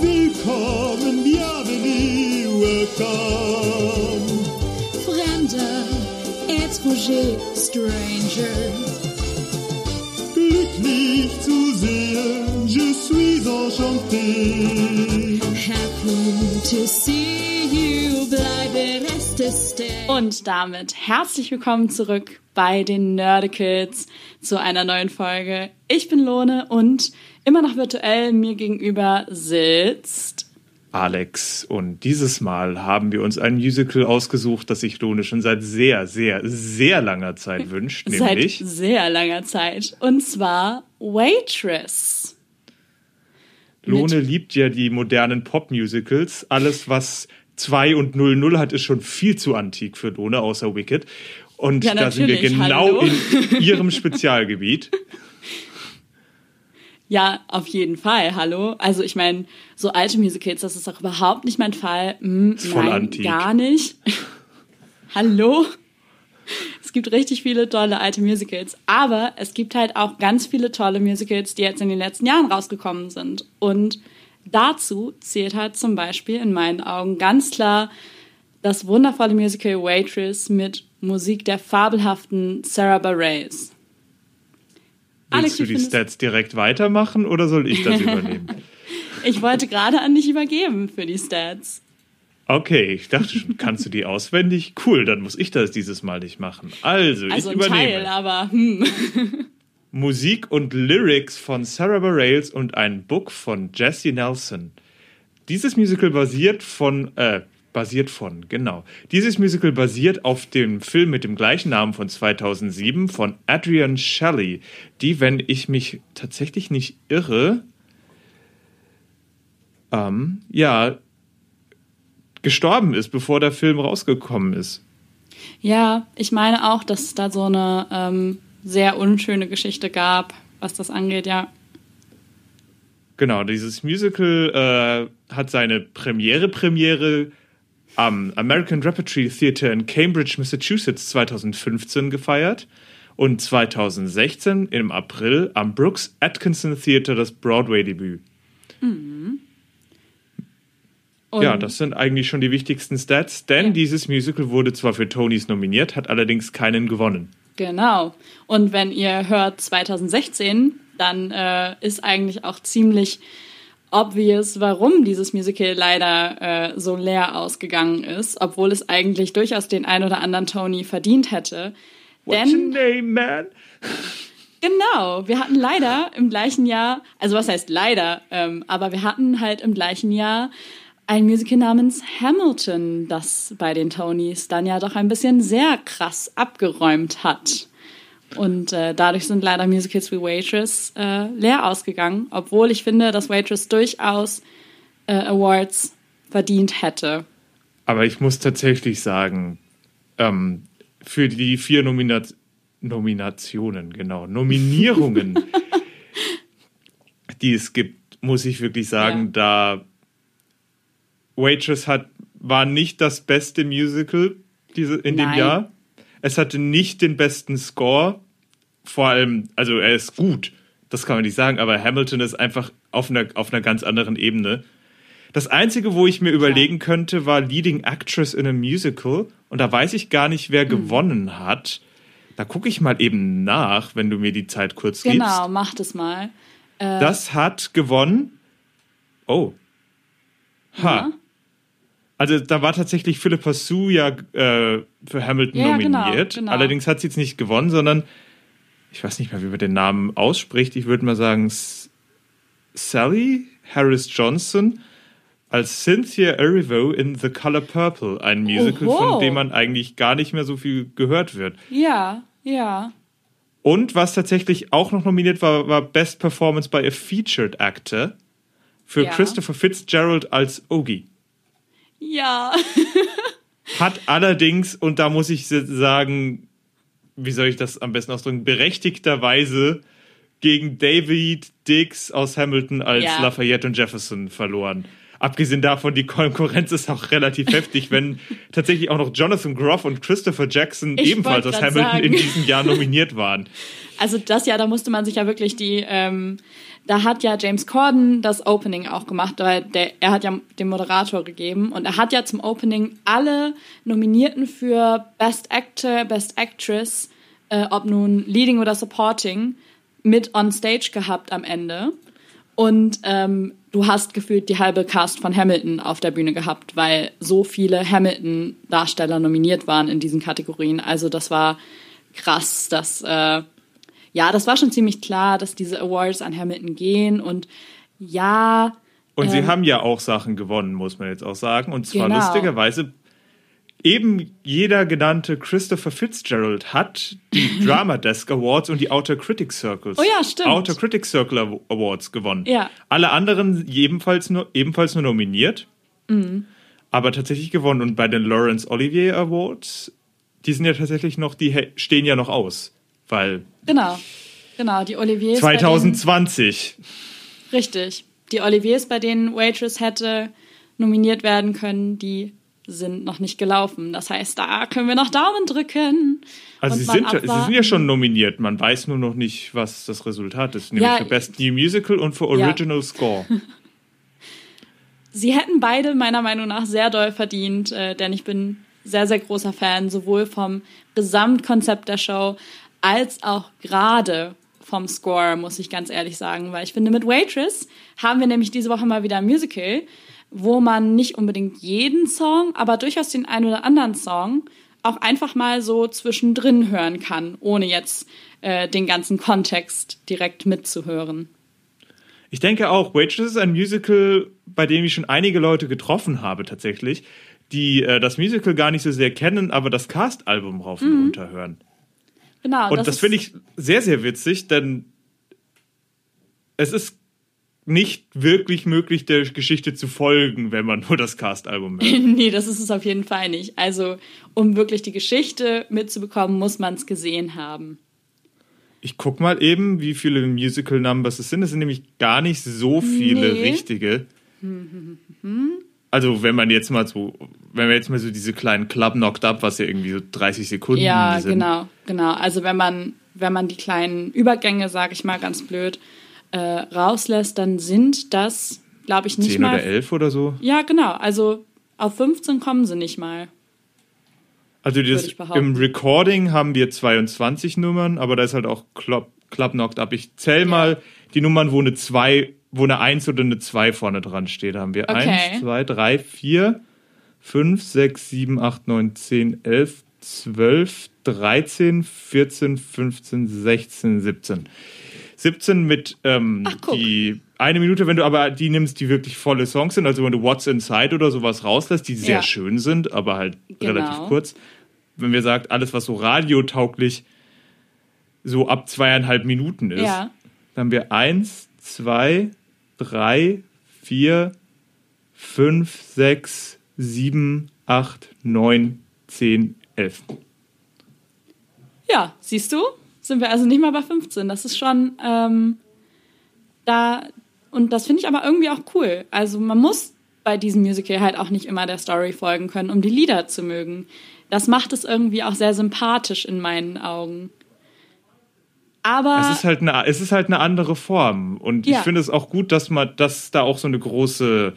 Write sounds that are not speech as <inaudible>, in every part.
Willkommen, bienvenue, welcome. Fremder, étranger, stranger. Glücklich zu sehen, je suis enchanté. Happy to see you, bleibe reste stay. Und damit herzlich willkommen zurück bei den Nerdicals zu einer neuen Folge. Ich bin Lone und immer noch virtuell mir gegenüber sitzt. Alex. Und dieses Mal haben wir uns ein Musical ausgesucht, das sich Lone schon seit sehr, sehr, sehr langer Zeit <laughs> wünscht, nämlich Seit sehr langer Zeit. Und zwar Waitress. Lone liebt ja die modernen Pop-Musicals. Alles, was 2 und 00 hat, ist schon viel zu antik für Lone, außer Wicked. Und Ja, da sind wir genau hallo. in <laughs> ihrem Spezialgebiet. Ja, auf jeden Fall. Hallo. Also ich meine, so alte Musicals, das ist auch überhaupt nicht mein Fall. Hm, nein, antik. gar nicht. <laughs> Hallo. Es gibt richtig viele tolle alte Musicals, aber es gibt halt auch ganz viele tolle Musicals, die jetzt in den letzten Jahren rausgekommen sind. Und dazu zählt halt zum Beispiel in meinen Augen ganz klar das wundervolle Musical Waitress mit Musik der fabelhaften Sarah Bareilles. Alex, Willst du die Stats direkt weitermachen oder soll ich das übernehmen? <laughs> Ich wollte gerade an dich übergeben für die Stats. Okay, ich dachte schon, kannst du die auswendig? Cool, dann muss ich das dieses Mal nicht machen. Also, Also ich ein übernehme. Teil, aber hm. <laughs> Musik und Lyrics von Sarah Bareilles und ein Book von Jesse Nelson. Dieses Musical basiert von, äh, basiert von, genau. Dieses Musical basiert auf dem Film mit dem gleichen Namen von 2007 von Adrian Shelley, die, wenn ich mich tatsächlich nicht irre, ähm, ja, gestorben ist, bevor der Film rausgekommen ist. Ja, ich meine auch, dass es da so eine ähm, sehr unschöne Geschichte gab, was das angeht, ja. Genau, dieses Musical äh, hat seine Premiere-Premiere am American Repertory Theatre in Cambridge, Massachusetts 2015 gefeiert und 2016 im April am Brooks Atkinson Theatre das Broadway-Debüt. Und Ja, das sind eigentlich schon die wichtigsten Stats, denn Ja. dieses Musical wurde zwar für Tonys nominiert, hat allerdings keinen gewonnen. Genau. Und wenn ihr hört 2016, dann äh, ist eigentlich auch ziemlich obvious, warum dieses Musical leider äh, so leer ausgegangen ist, obwohl es eigentlich durchaus den ein oder anderen Tony verdient hätte. What's your Denn name, man? Genau, wir hatten leider im gleichen Jahr, also was heißt leider, ähm, aber wir hatten halt im gleichen Jahr ein Musical namens Hamilton, das bei den Tonys dann ja doch ein bisschen sehr krass abgeräumt hat. Und äh, dadurch sind leider Musicals wie Waitress äh, leer ausgegangen, obwohl ich finde, dass Waitress durchaus äh, Awards verdient hätte. Aber ich muss tatsächlich sagen, ähm, für die vier Nomina Nominationen, genau, Nominierungen, <laughs> die es gibt, muss ich wirklich sagen, da Waitress hat, war nicht das beste Musical diese, in dem Nein. Jahr. Es hatte nicht den besten Score. Vor allem, also er ist gut, das kann man nicht sagen, aber Hamilton ist einfach auf einer, auf einer ganz anderen Ebene. Das Einzige, wo ich mir überlegen könnte, war Leading Actress in a Musical. Und da weiß ich gar nicht, wer Hm. gewonnen hat. Da gucke ich mal eben nach, wenn du mir die Zeit kurz Genau, gibst. macht es mal. Das hat gewonnen. Oh. Ha. Ja. Also da war tatsächlich Philippa Sue ja äh, für Hamilton Ja, genau, nominiert. genau. Allerdings hat sie jetzt nicht gewonnen, sondern ich weiß nicht mehr, wie man den Namen ausspricht. Ich würde mal sagen S Sally Harris Johnson als Cynthia Erivo in The Color Purple, ein Musical, Oho. von dem man eigentlich gar nicht mehr so viel gehört wird. Ja, ja. Und was tatsächlich auch noch nominiert war, war Best Performance by a Featured Actor für Ja. Christopher Fitzgerald als Ogie. Ja. <laughs> Hat allerdings, und da muss ich sagen, wie soll ich das am besten ausdrücken, berechtigterweise gegen David Dix aus Hamilton als Ja. Lafayette und Jefferson verloren. Abgesehen davon, die Konkurrenz ist auch relativ heftig, wenn <laughs> tatsächlich auch noch Jonathan Groff und Christopher Jackson Ich ebenfalls aus Hamilton in sagen. diesem Jahr nominiert waren. <laughs> Also das Jahr, da musste man sich ja wirklich die, ähm, da hat ja James Corden das Opening auch gemacht, weil der, er hat ja den Moderator gegeben und er hat ja zum Opening alle Nominierten für Best Actor, Best Actress, äh, ob nun Leading oder Supporting, mit on Stage gehabt am Ende. Und ähm, du hast gefühlt die halbe Cast von Hamilton auf der Bühne gehabt, weil so viele Hamilton-Darsteller nominiert waren in diesen Kategorien. Also das war krass, dass äh, ja, das war schon ziemlich klar, dass diese Awards an Hamilton gehen und ja. Und sie ähm, haben ja auch Sachen gewonnen, muss man jetzt auch sagen. Und zwar Genau. lustigerweise, eben jeder genannte Christopher Fitzgerald hat die <laughs> Drama Desk Awards und die Outer Critics Circles. Oh ja, stimmt. Outer Critics Circle Aw- Awards gewonnen. Ja. Alle anderen ebenfalls nur, ebenfalls nur nominiert, Mhm. aber tatsächlich gewonnen. Und bei den Laurence Olivier Awards, die sind ja tatsächlich noch, die stehen ja noch aus. Weil Genau. Genau, die Oliviers. bei 2020. Denen, richtig. Die Oliviers, bei denen Waitress hätte nominiert werden können, die sind noch nicht gelaufen. Das heißt, da können wir noch Daumen drücken. Also sie sind, ja- sie sind ja schon nominiert, man weiß nur noch nicht, was das Resultat ist. Nämlich Ja, für Best New Musical und für Ja. Original Score. <laughs> Sie hätten beide meiner Meinung nach sehr doll verdient, äh, denn ich bin sehr, sehr großer Fan sowohl vom Gesamtkonzept der Show als auch gerade vom Score, muss ich ganz ehrlich sagen, weil ich finde, mit Waitress haben wir nämlich diese Woche mal wieder ein Musical, wo man nicht unbedingt jeden Song, aber durchaus den einen oder anderen Song auch einfach mal so zwischendrin hören kann, ohne jetzt äh, den ganzen Kontext direkt mitzuhören. Ich denke auch, Waitress ist ein Musical, bei dem ich schon einige Leute getroffen habe tatsächlich, die äh, das Musical gar nicht so sehr kennen, aber das Cast-Album rauf und runter hören. Genau. Und das, ist- finde ich sehr, sehr witzig, denn es ist nicht wirklich möglich, der Geschichte zu folgen, wenn man nur das Cast-Album hört. <laughs> Nee, das ist es auf jeden Fall nicht. Also, um wirklich die Geschichte mitzubekommen, muss man es gesehen haben. Ich guck mal eben, wie viele Musical Numbers es sind. Es sind nämlich gar nicht so viele Nee. richtige. Also wenn man jetzt mal so, wenn wir jetzt mal so diese kleinen Club Knocked Up, was ja irgendwie so 30 Sekunden Ja, sind. genau, genau. Also wenn man, wenn man die kleinen Übergänge, sage ich mal ganz blöd, äh, rauslässt, dann sind das, glaube ich, nicht 10 mal. oder 11 oder so. Ja, genau. Also auf 15 kommen sie nicht mal. Also das, im Recording haben wir 22 Nummern, aber da ist halt auch Club, Club Knocked Up. Ich zähl mal die Nummern, wo eine 2, wo eine 1 oder eine 2 vorne dran steht. Da haben wir Okay. 1, 2, 3, 4, 5, 6, 7, 8, 9, 10, 11, 12, 13, 14, 15, 16, 17. 17 mit ähm, Ach, die eine Minute, wenn du aber die nimmst, die wirklich volle Songs sind, also wenn du What's Inside oder sowas rauslässt, die sehr Ja. schön sind, aber halt Genau. relativ kurz. Wenn wir sagt, alles, was so radiotauglich so ab zweieinhalb Minuten ist, Ja. dann haben wir eins, zwei, drei, vier, fünf, sechs, sieben, acht, neun, zehn, elf. Ja, siehst du? Sind wir also nicht mal bei 15. Das ist schon ähm, da. Und das finde ich aber irgendwie auch cool. Also man muss bei diesem Musical halt auch nicht immer der Story folgen können, um die Lieder zu mögen. Das macht es irgendwie auch sehr sympathisch in meinen Augen. Aber Es ist halt eine, es ist halt eine andere Form. Und Ja. ich finde es auch gut, dass man, dass da auch so eine große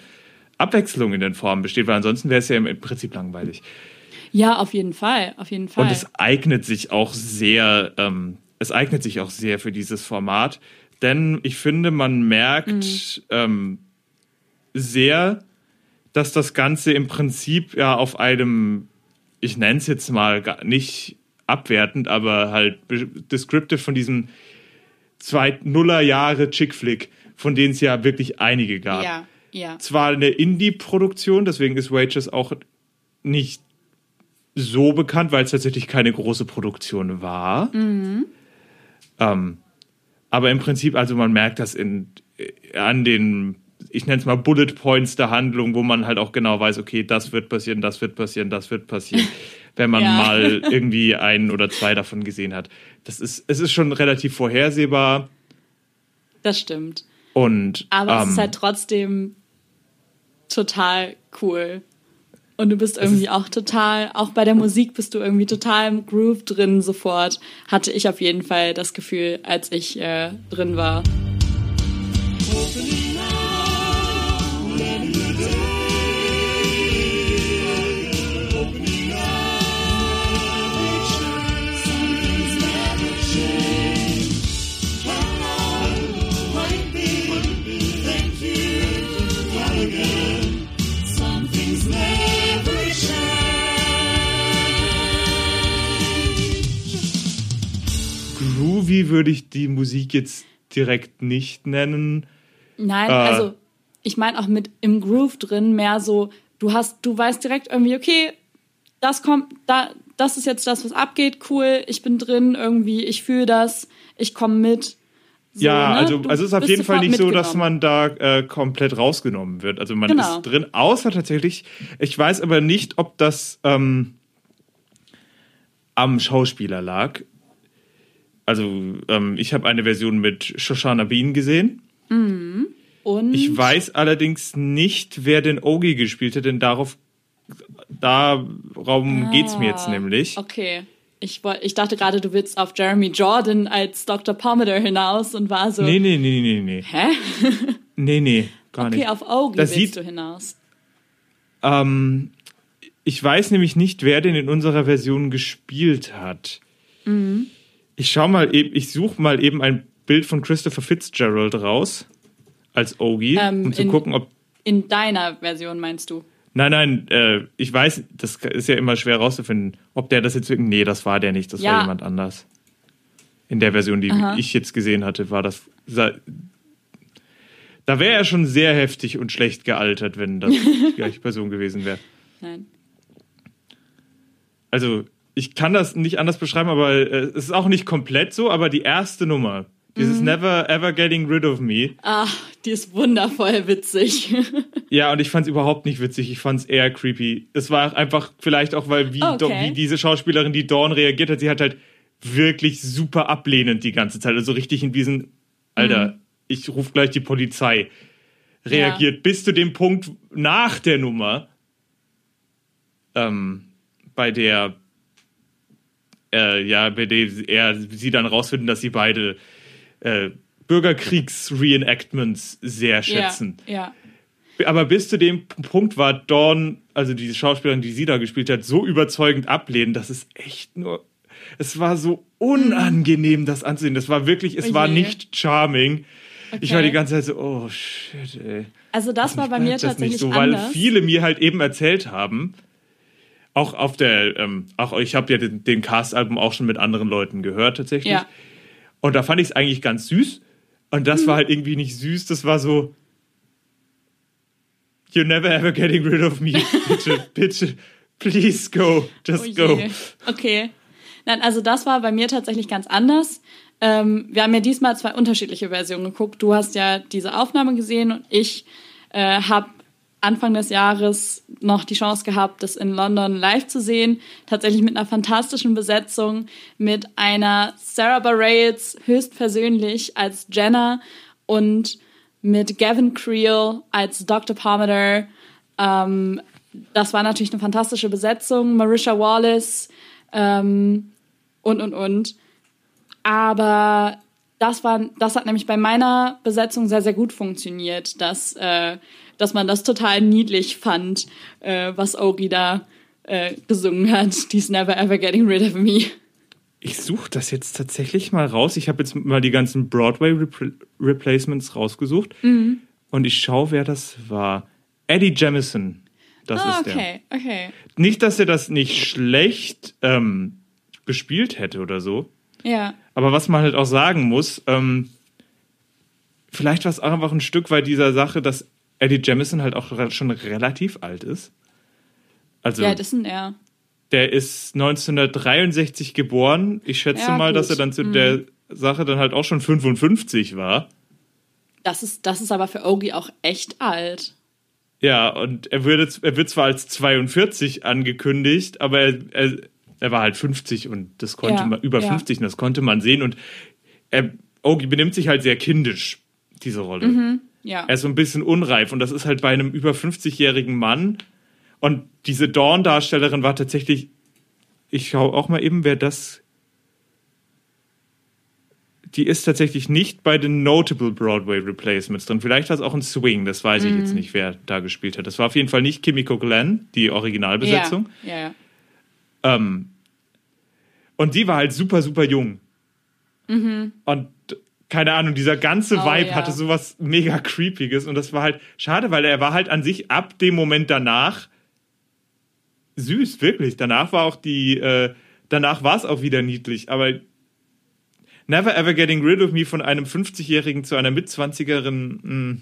Abwechslung in den Formen besteht, weil ansonsten wäre es ja im Prinzip langweilig. ja, auf jeden Fall, auf jeden Fall. Und es eignet sich auch sehr, ähm, es eignet sich auch sehr für dieses Format, denn ich finde, man merkt ähm, sehr, dass das Ganze im Prinzip ja auf einem, ich nenne es jetzt mal nicht abwertend, aber halt descriptive von diesem zwei Nuller-Jahre Chick-Flick, von denen es ja wirklich einige gab ja, ja. zwar eine Indie-Produktion, deswegen ist Waitress auch nicht so bekannt, weil es tatsächlich keine große Produktion war. Ähm, aber im Prinzip, also man merkt das in, an den, ich nenne es mal Bullet Points der Handlung, wo man halt auch genau weiß, okay, das wird passieren, das wird passieren, das wird passieren, <laughs> wenn man Ja. mal <laughs> irgendwie einen oder zwei davon gesehen hat. Das ist, es ist schon relativ vorhersehbar Das stimmt. und Aber es ähm, ist halt trotzdem total cool. Und du bist irgendwie auch total, auch bei der Musik bist du irgendwie total im Groove drin sofort. Hatte ich auf jeden Fall das Gefühl, als ich äh, drin war. Groovy würde ich die Musik jetzt direkt nicht nennen. Nein, Äh. also ich meine auch mit im Groove drin mehr so, du hast, du weißt direkt irgendwie, okay, das kommt, da, das ist jetzt das, was abgeht, cool, ich bin drin, irgendwie, ich fühle das, ich komme mit. So, ja, ne? also, Du also es ist auf jeden Fall nicht so, dass man da äh, komplett rausgenommen wird. Also man Genau. ist drin, außer tatsächlich, ich weiß aber nicht, ob das ähm, am Schauspieler lag. Also ähm, ich habe eine Version mit Shoshana Bean gesehen. Und Ich weiß allerdings nicht, wer den Ogi gespielt hat, denn darauf, darum geht's mir jetzt nämlich. Ah, Okay. Ich, ich dachte gerade, du willst auf Jeremy Jordan als Dr. Pomander hinaus und war so. Nee, nee, nee, nee, nee. Hä? <laughs> Nee, nee, gar Okay, nicht. auf Auge Das willst du hinaus. Ähm, ich weiß nämlich nicht, wer den in unserer Version gespielt hat. Mhm. Ich schau mal eben, ich suche mal eben ein Bild von Christopher Fitzgerald raus als Ogie, Ähm, um zu in- gucken, ob. In deiner Version meinst du? Nein, nein, äh, ich weiß, das ist ja immer schwer rauszufinden, ob der das jetzt. Nee, das war der nicht, das Ja. war jemand anders. In der Version, die Aha. ich jetzt gesehen hatte, war das. Da wäre er schon sehr heftig und schlecht gealtert, wenn das <laughs> die gleiche Person gewesen wäre. Nein. also ich kann das nicht anders beschreiben, aber äh, es ist auch nicht komplett so, aber die erste Nummer, dieses Mhm. Never Ever Getting Rid of Me, Ah, die ist wundervoll witzig. <laughs> ja, und ich fand es überhaupt nicht witzig, ich fand es eher creepy. Es war einfach vielleicht auch, weil wie, Okay. Do- wie diese Schauspielerin, die Dawn reagiert hat, sie hat halt wirklich super ablehnend die ganze Zeit, also richtig in diesen, Alter, Mhm. ich ruf gleich die Polizei, reagiert bis zu dem Punkt nach der Nummer, ähm, bei der äh, ja, bei der er sie dann rausfinden, dass sie beide äh, Bürgerkriegs-Reenactments sehr schätzen. Ja, ja. Aber bis zu dem Punkt war Dawn, also diese Schauspielerin, die sie da gespielt hat, so überzeugend ablehnen, dass es echt nur. Es war so unangenehm, das anzusehen. Das war wirklich, es Oh war nicht charming. Ich war Okay. die ganze Zeit so, oh shit, ey. Also das war bei mir das tatsächlich nicht so, weil anders. viele mir halt eben erzählt haben, auch auf der, ähm, auch ich habe ja den, den Cast-Album auch schon mit anderen Leuten gehört tatsächlich. Ja. Und da fand ich es eigentlich ganz süß. Und das war halt irgendwie nicht süß, das war so. You're never ever getting rid of me. Bitte, <laughs> bitte, please go. Just Oh go. Okay. Nein, also das war bei mir tatsächlich ganz anders. Ähm, wir haben ja diesmal zwei unterschiedliche Versionen geguckt. Du hast ja diese Aufnahme gesehen und ich äh, habe Anfang des Jahres noch die Chance gehabt, das in London live zu sehen. Tatsächlich mit einer fantastischen Besetzung, mit einer Sarah Bareilles höchstpersönlich als Jenna und mit Gavin Creel als Dr. Palmer. Ähm, das war natürlich eine fantastische Besetzung. Marisha Wallace ähm, und, und, und. Aber das, war, das hat nämlich bei meiner Besetzung sehr, sehr gut funktioniert, dass, äh, dass man das total niedlich fand, äh, was Ogi da äh, gesungen hat. Dies Never Ever Getting Rid of Me. Ich suche das jetzt tatsächlich mal raus. Ich habe jetzt mal die ganzen Broadway-Replacements rausgesucht. Mhm. Und ich schaue, wer das war. Eddie Jamison. Das Ah, ist der. okay, okay. Nicht, dass er das nicht schlecht ähm, gespielt hätte oder so. Ja, Aber was man halt auch sagen muss, ähm, vielleicht war es auch einfach ein Stück weit dieser Sache, dass Eddie Jamison halt auch schon relativ alt ist. Also, ja, das ist er. der ist 1963 geboren. Ich schätze Ja, mal, dass er gut. Mhm. dann zu der Sache dann halt auch schon 55 war. Das ist, das ist aber für Ogi auch echt alt. Ja, und er, würde, er wird zwar als 42 angekündigt, aber er, er, er war halt 50 und das konnte Ja, man, über ja. 50 und das konnte man sehen. Und er, Ogi benimmt sich halt sehr kindisch, diese Rolle. Ja. Er ist so ein bisschen unreif und das ist halt bei einem über 50-jährigen Mann. Und diese Dawn-Darstellerin war tatsächlich, ich schaue auch mal eben, wer das. die ist tatsächlich nicht bei den Notable Broadway Replacements drin. Vielleicht war es auch ein Swing, das weiß ich Mhm. jetzt nicht, wer da gespielt hat. Das war auf jeden Fall nicht Kimiko Glenn, die Originalbesetzung. Ja, ja. Ähm, und die war halt super, super jung. Und keine Ahnung, dieser ganze Mhm. Oh, Vibe ja. hatte sowas mega Creepiges. Und das war halt schade, weil er war halt an sich ab dem Moment danach süß, wirklich. Danach war auch die, äh, danach war es auch wieder niedlich. Aber Never Ever Getting Rid of Me von einem 50-Jährigen zu einer Mitzwanzigerin, mh,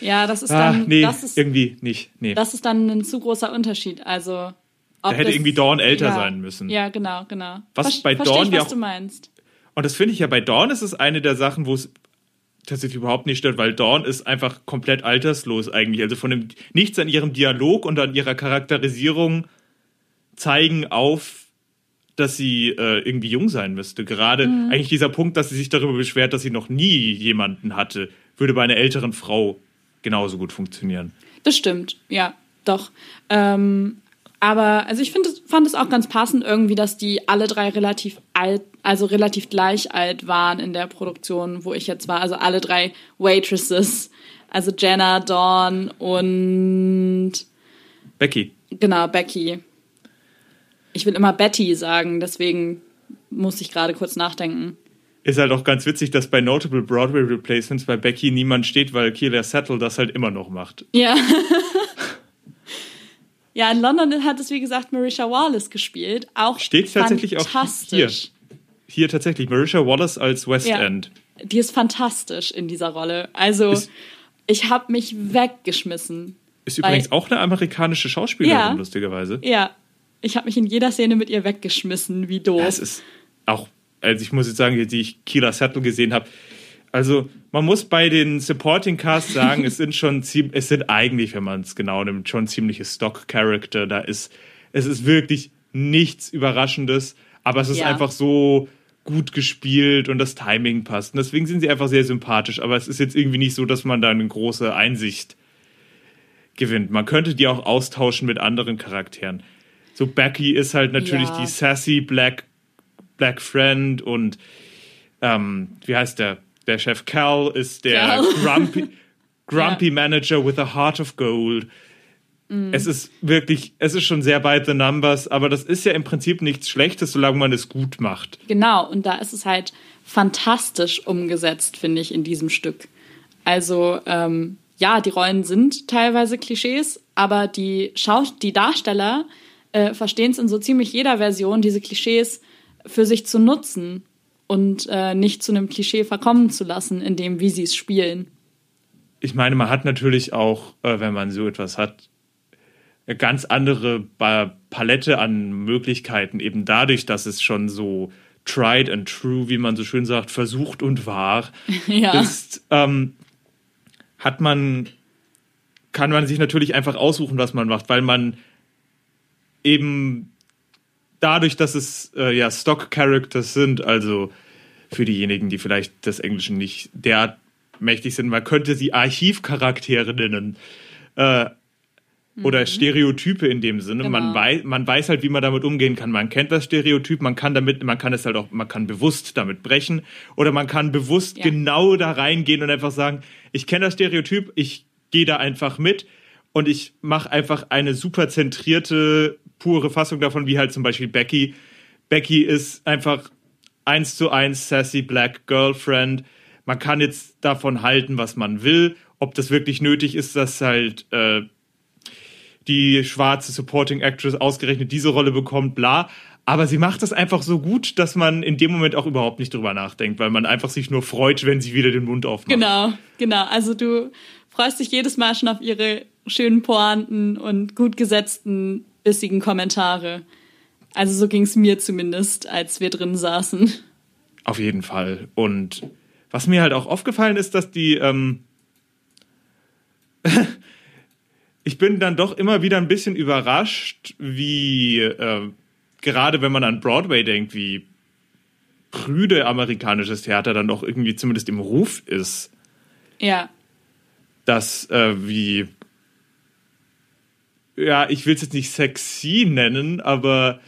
ja, das ist ah, dann, nee, das ist, irgendwie nicht. Nee. das ist dann ein zu großer Unterschied. Also, ob Da hätte das- irgendwie Dawn älter ja, sein müssen. Ja, genau, genau. Was bei verstehe Dawn ich, was auch- du meinst. Und das finde ich ja bei Dawn ist es eine der Sachen, wo es tatsächlich überhaupt nicht stört, weil Dawn ist einfach komplett alterslos eigentlich. Also von dem nichts an ihrem Dialog und an ihrer Charakterisierung zeigen auf, dass sie äh, irgendwie jung sein müsste. Gerade Mhm. eigentlich dieser Punkt, dass sie sich darüber beschwert, dass sie noch nie jemanden hatte, würde bei einer älteren Frau genauso gut funktionieren. Das stimmt, ja, doch. Ähm, aber also ich finde, fand es auch ganz passend irgendwie, dass die alle drei relativ alt, also relativ gleich alt waren in der Produktion, wo ich jetzt war. Also alle drei Waitresses, also Jenna, Dawn und Becky. genau Becky. Ich will immer Betty sagen, deswegen muss ich gerade kurz nachdenken. Ist halt auch ganz witzig, dass bei Notable Broadway Replacements bei Becky niemand steht, weil Keela Settle das halt immer noch macht. Ja. <laughs> ja, in London hat es, wie gesagt, Marisha Wallace gespielt. Auch Steht tatsächlich auch fantastisch. Hier tatsächlich Marisha Wallace als West Ja. End. Die ist fantastisch in dieser Rolle. Also, Ist- ich habe mich weggeschmissen. Ist übrigens auch eine amerikanische Schauspielerin, Ja. lustigerweise. Ja, ich habe mich in jeder Szene mit ihr weggeschmissen. Wie doof. Ja, es ist auch, also ich muss jetzt sagen, die ich Keela Settle gesehen habe, also man muss bei den Supporting Cast sagen, es sind schon ziemlich, es sind eigentlich, wenn man es genau nimmt, schon ziemliche Stock-Character. Da ist, es ist wirklich nichts Überraschendes, aber es ist Ja. einfach so gut gespielt und das Timing passt. Und deswegen sind sie einfach sehr sympathisch, aber es ist jetzt irgendwie nicht so, dass man da eine große Einsicht gewinnt. Man könnte die auch austauschen mit anderen Charakteren. So Becky ist halt natürlich Ja. die sassy Black Black Friend und ähm, wie heißt der? Der Chef Cal ist der Cal. <laughs> grumpy, grumpy Manager with a heart of gold. Mhm. Es ist wirklich, es ist schon sehr by the numbers, aber das ist ja im Prinzip nichts Schlechtes, solange man es gut macht. Genau, und da ist es halt fantastisch umgesetzt, finde ich, in diesem Stück. Also, ähm, ja, die Rollen sind teilweise Klischees, aber die, Schaus die Darsteller äh, verstehen es in so ziemlich jeder Version, diese Klischees für sich zu nutzen und äh, nicht zu einem Klischee verkommen zu lassen, in dem, wie sie es spielen. ich meine, man hat natürlich auch, äh, wenn man so etwas hat, eine ganz andere Palette an Möglichkeiten, eben dadurch, dass es schon so tried and true, wie man so schön sagt, versucht und wahr <laughs> Ja. ist, ähm, hat man, kann man sich natürlich einfach aussuchen, was man macht, weil man eben dadurch, dass es äh, ja Stock-Characters sind, also für diejenigen, die vielleicht des Englischen nicht derart mächtig sind, man könnte sie Archivcharaktere nennen. Äh, oder Stereotype in dem Sinne. Man, Genau. weiß, man weiß halt, wie man damit umgehen kann. Man kennt das Stereotyp, man kann damit, man kann es halt auch, man kann bewusst damit brechen oder man kann bewusst Ja. genau da reingehen und einfach sagen, ich kenne das Stereotyp, ich gehe da einfach mit und ich mache einfach eine super zentrierte, pure Fassung davon, wie halt zum Beispiel Becky. Becky ist einfach eins zu eins sassy black girlfriend. Man kann jetzt davon halten, was man will. Ob das wirklich nötig ist, dass halt äh, die schwarze Supporting Actress ausgerechnet diese Rolle bekommt, bla. Aber sie macht das einfach so gut, dass man in dem Moment auch überhaupt nicht drüber nachdenkt, weil man einfach sich nur freut, wenn sie wieder den Mund aufmacht. Genau, genau. Also du freust dich jedes Mal schon auf ihre schönen Pointen und gut gesetzten, bissigen Kommentare. Also so ging es mir zumindest, als wir drin saßen. Auf jeden Fall. Und was mir halt auch aufgefallen ist, dass die, ähm, <laughs> ich bin dann doch immer wieder ein bisschen überrascht, wie, äh, gerade wenn man an Broadway denkt, wie prüde amerikanisches Theater dann doch irgendwie zumindest im Ruf ist, Ja, dass äh, wie, ja, ich will es jetzt nicht sexy nennen, aber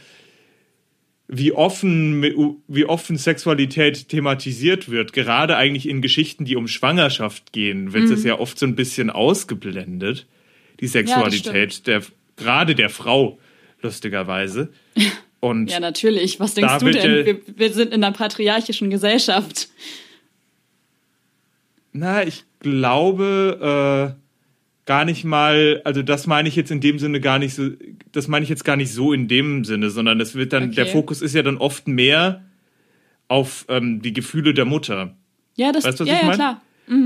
wie offen, wie offen Sexualität thematisiert wird. Gerade eigentlich in Geschichten, die um Schwangerschaft gehen, wird es ja oft so ein bisschen ausgeblendet. Die Sexualität der, gerade der Frau, lustigerweise. <laughs> Und Ja, natürlich. Was denkst du denn? ja- Wir, wir sind in einer patriarchischen Gesellschaft. Na, ich glaube äh, gar nicht mal, also das meine ich jetzt in dem Sinne gar nicht so, das meine ich jetzt gar nicht so in dem Sinne, sondern es wird dann, Okay. der Fokus ist ja dann oft mehr auf ähm, die Gefühle der Mutter. Ja, das Weißt du, was ja, ich ja, mein? klar.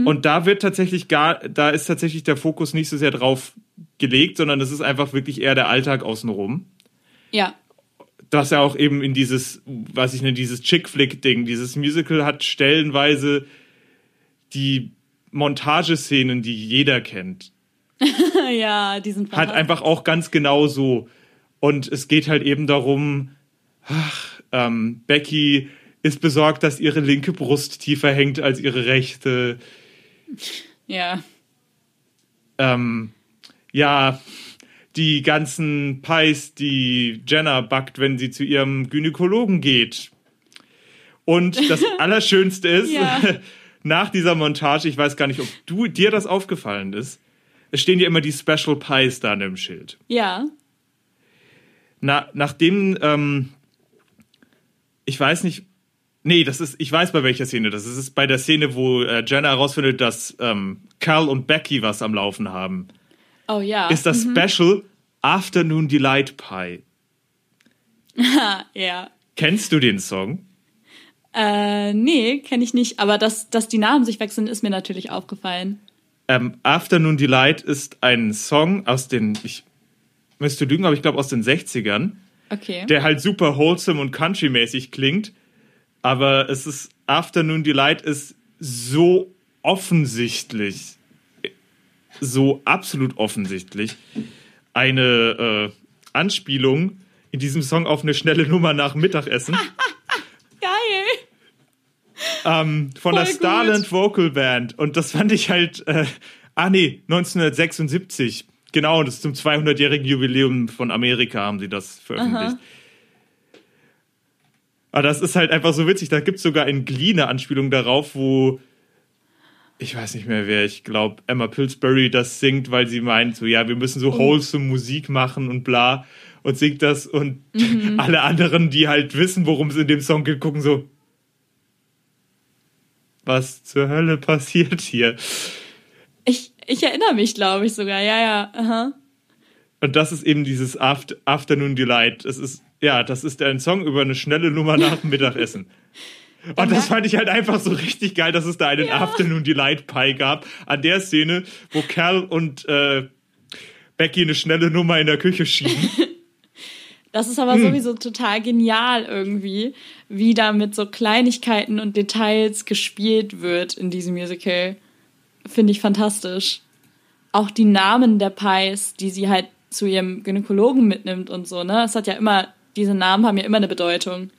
Und da wird tatsächlich gar, da ist tatsächlich der Fokus nicht so sehr drauf gelegt, sondern es ist einfach wirklich eher der Alltag außenrum. Ja. dass er auch eben in dieses, was ich nenne, dieses Chick-Flick-Ding, dieses Musical hat stellenweise die Montageszenen, die jeder kennt, <laughs> ja, die sind hat einfach auch ganz genau so. Und es geht halt eben darum, ach, ähm, Becky ist besorgt, dass ihre linke Brust tiefer hängt als ihre rechte. Ja. ähm, ja, die ganzen Pies, die Jenna backt, wenn sie zu ihrem Gynäkologen geht. Und <laughs> das Allerschönste ist, Ja. <laughs> nach dieser Montage, ich weiß gar nicht, ob du, dir das aufgefallen ist, es stehen ja immer die Special Pies da im Schild. Ja. Na, nachdem, ähm, ich weiß nicht, nee, das ist, ich weiß bei welcher Szene das ist. Es ist bei der Szene, wo äh, Jenna herausfindet, dass ähm, Carl und Becky was am Laufen haben. Oh ja. ist das Special Afternoon Delight Pie. <laughs> ja. Kennst du den Song? Äh, nee, kenne ich nicht. Aber dass, dass die Namen sich wechseln, ist mir natürlich aufgefallen. Ähm, Afternoon Delight ist ein Song aus den, ich müsste lügen, aber ich glaube aus den 60ern, Okay. der halt super wholesome und country-mäßig klingt. Aber es ist, Afternoon Delight ist so offensichtlich, so absolut offensichtlich eine äh, Anspielung in diesem Song auf eine schnelle Nummer nach Mittagessen. <laughs> Geil. Ähm, von der Voll gut. Starland Vocal Band. Und das fand ich halt, äh, ah nee, 1976. Genau, das ist zum 200-jährigen Jubiläum von Amerika haben sie das veröffentlicht. Aber das ist halt einfach so witzig. Da gibt es sogar in Glee eine Anspielung darauf, wo ich weiß nicht mehr wer, ich glaube Emma Pillsbury das singt, weil sie meint, so ja, wir müssen so wholesome Musik machen und bla und singt das und <laughs> alle anderen, die halt wissen, worum es in dem Song geht, gucken so, was zur Hölle passiert hier? Ich, ich erinnere mich, glaube ich, sogar. Ja, ja. Aha. Und das ist eben dieses Aft Afternoon Delight. Es ist, ja, das ist ein Song über eine schnelle Nummer nach dem Mittagessen. <laughs> Und das fand ich halt einfach so richtig geil, dass es da einen Afternoon Delight Pie gab. An der Szene, wo Kerl und äh, Becky eine schnelle Nummer in der Küche schieben. <laughs> Das ist aber sowieso total genial irgendwie, wie da mit so Kleinigkeiten und Details gespielt wird in diesem Musical. Finde ich fantastisch. Auch die Namen der Pies, die sie halt zu ihrem Gynäkologen mitnimmt und so, ne? Es hat ja immer, diese Namen haben ja immer eine Bedeutung.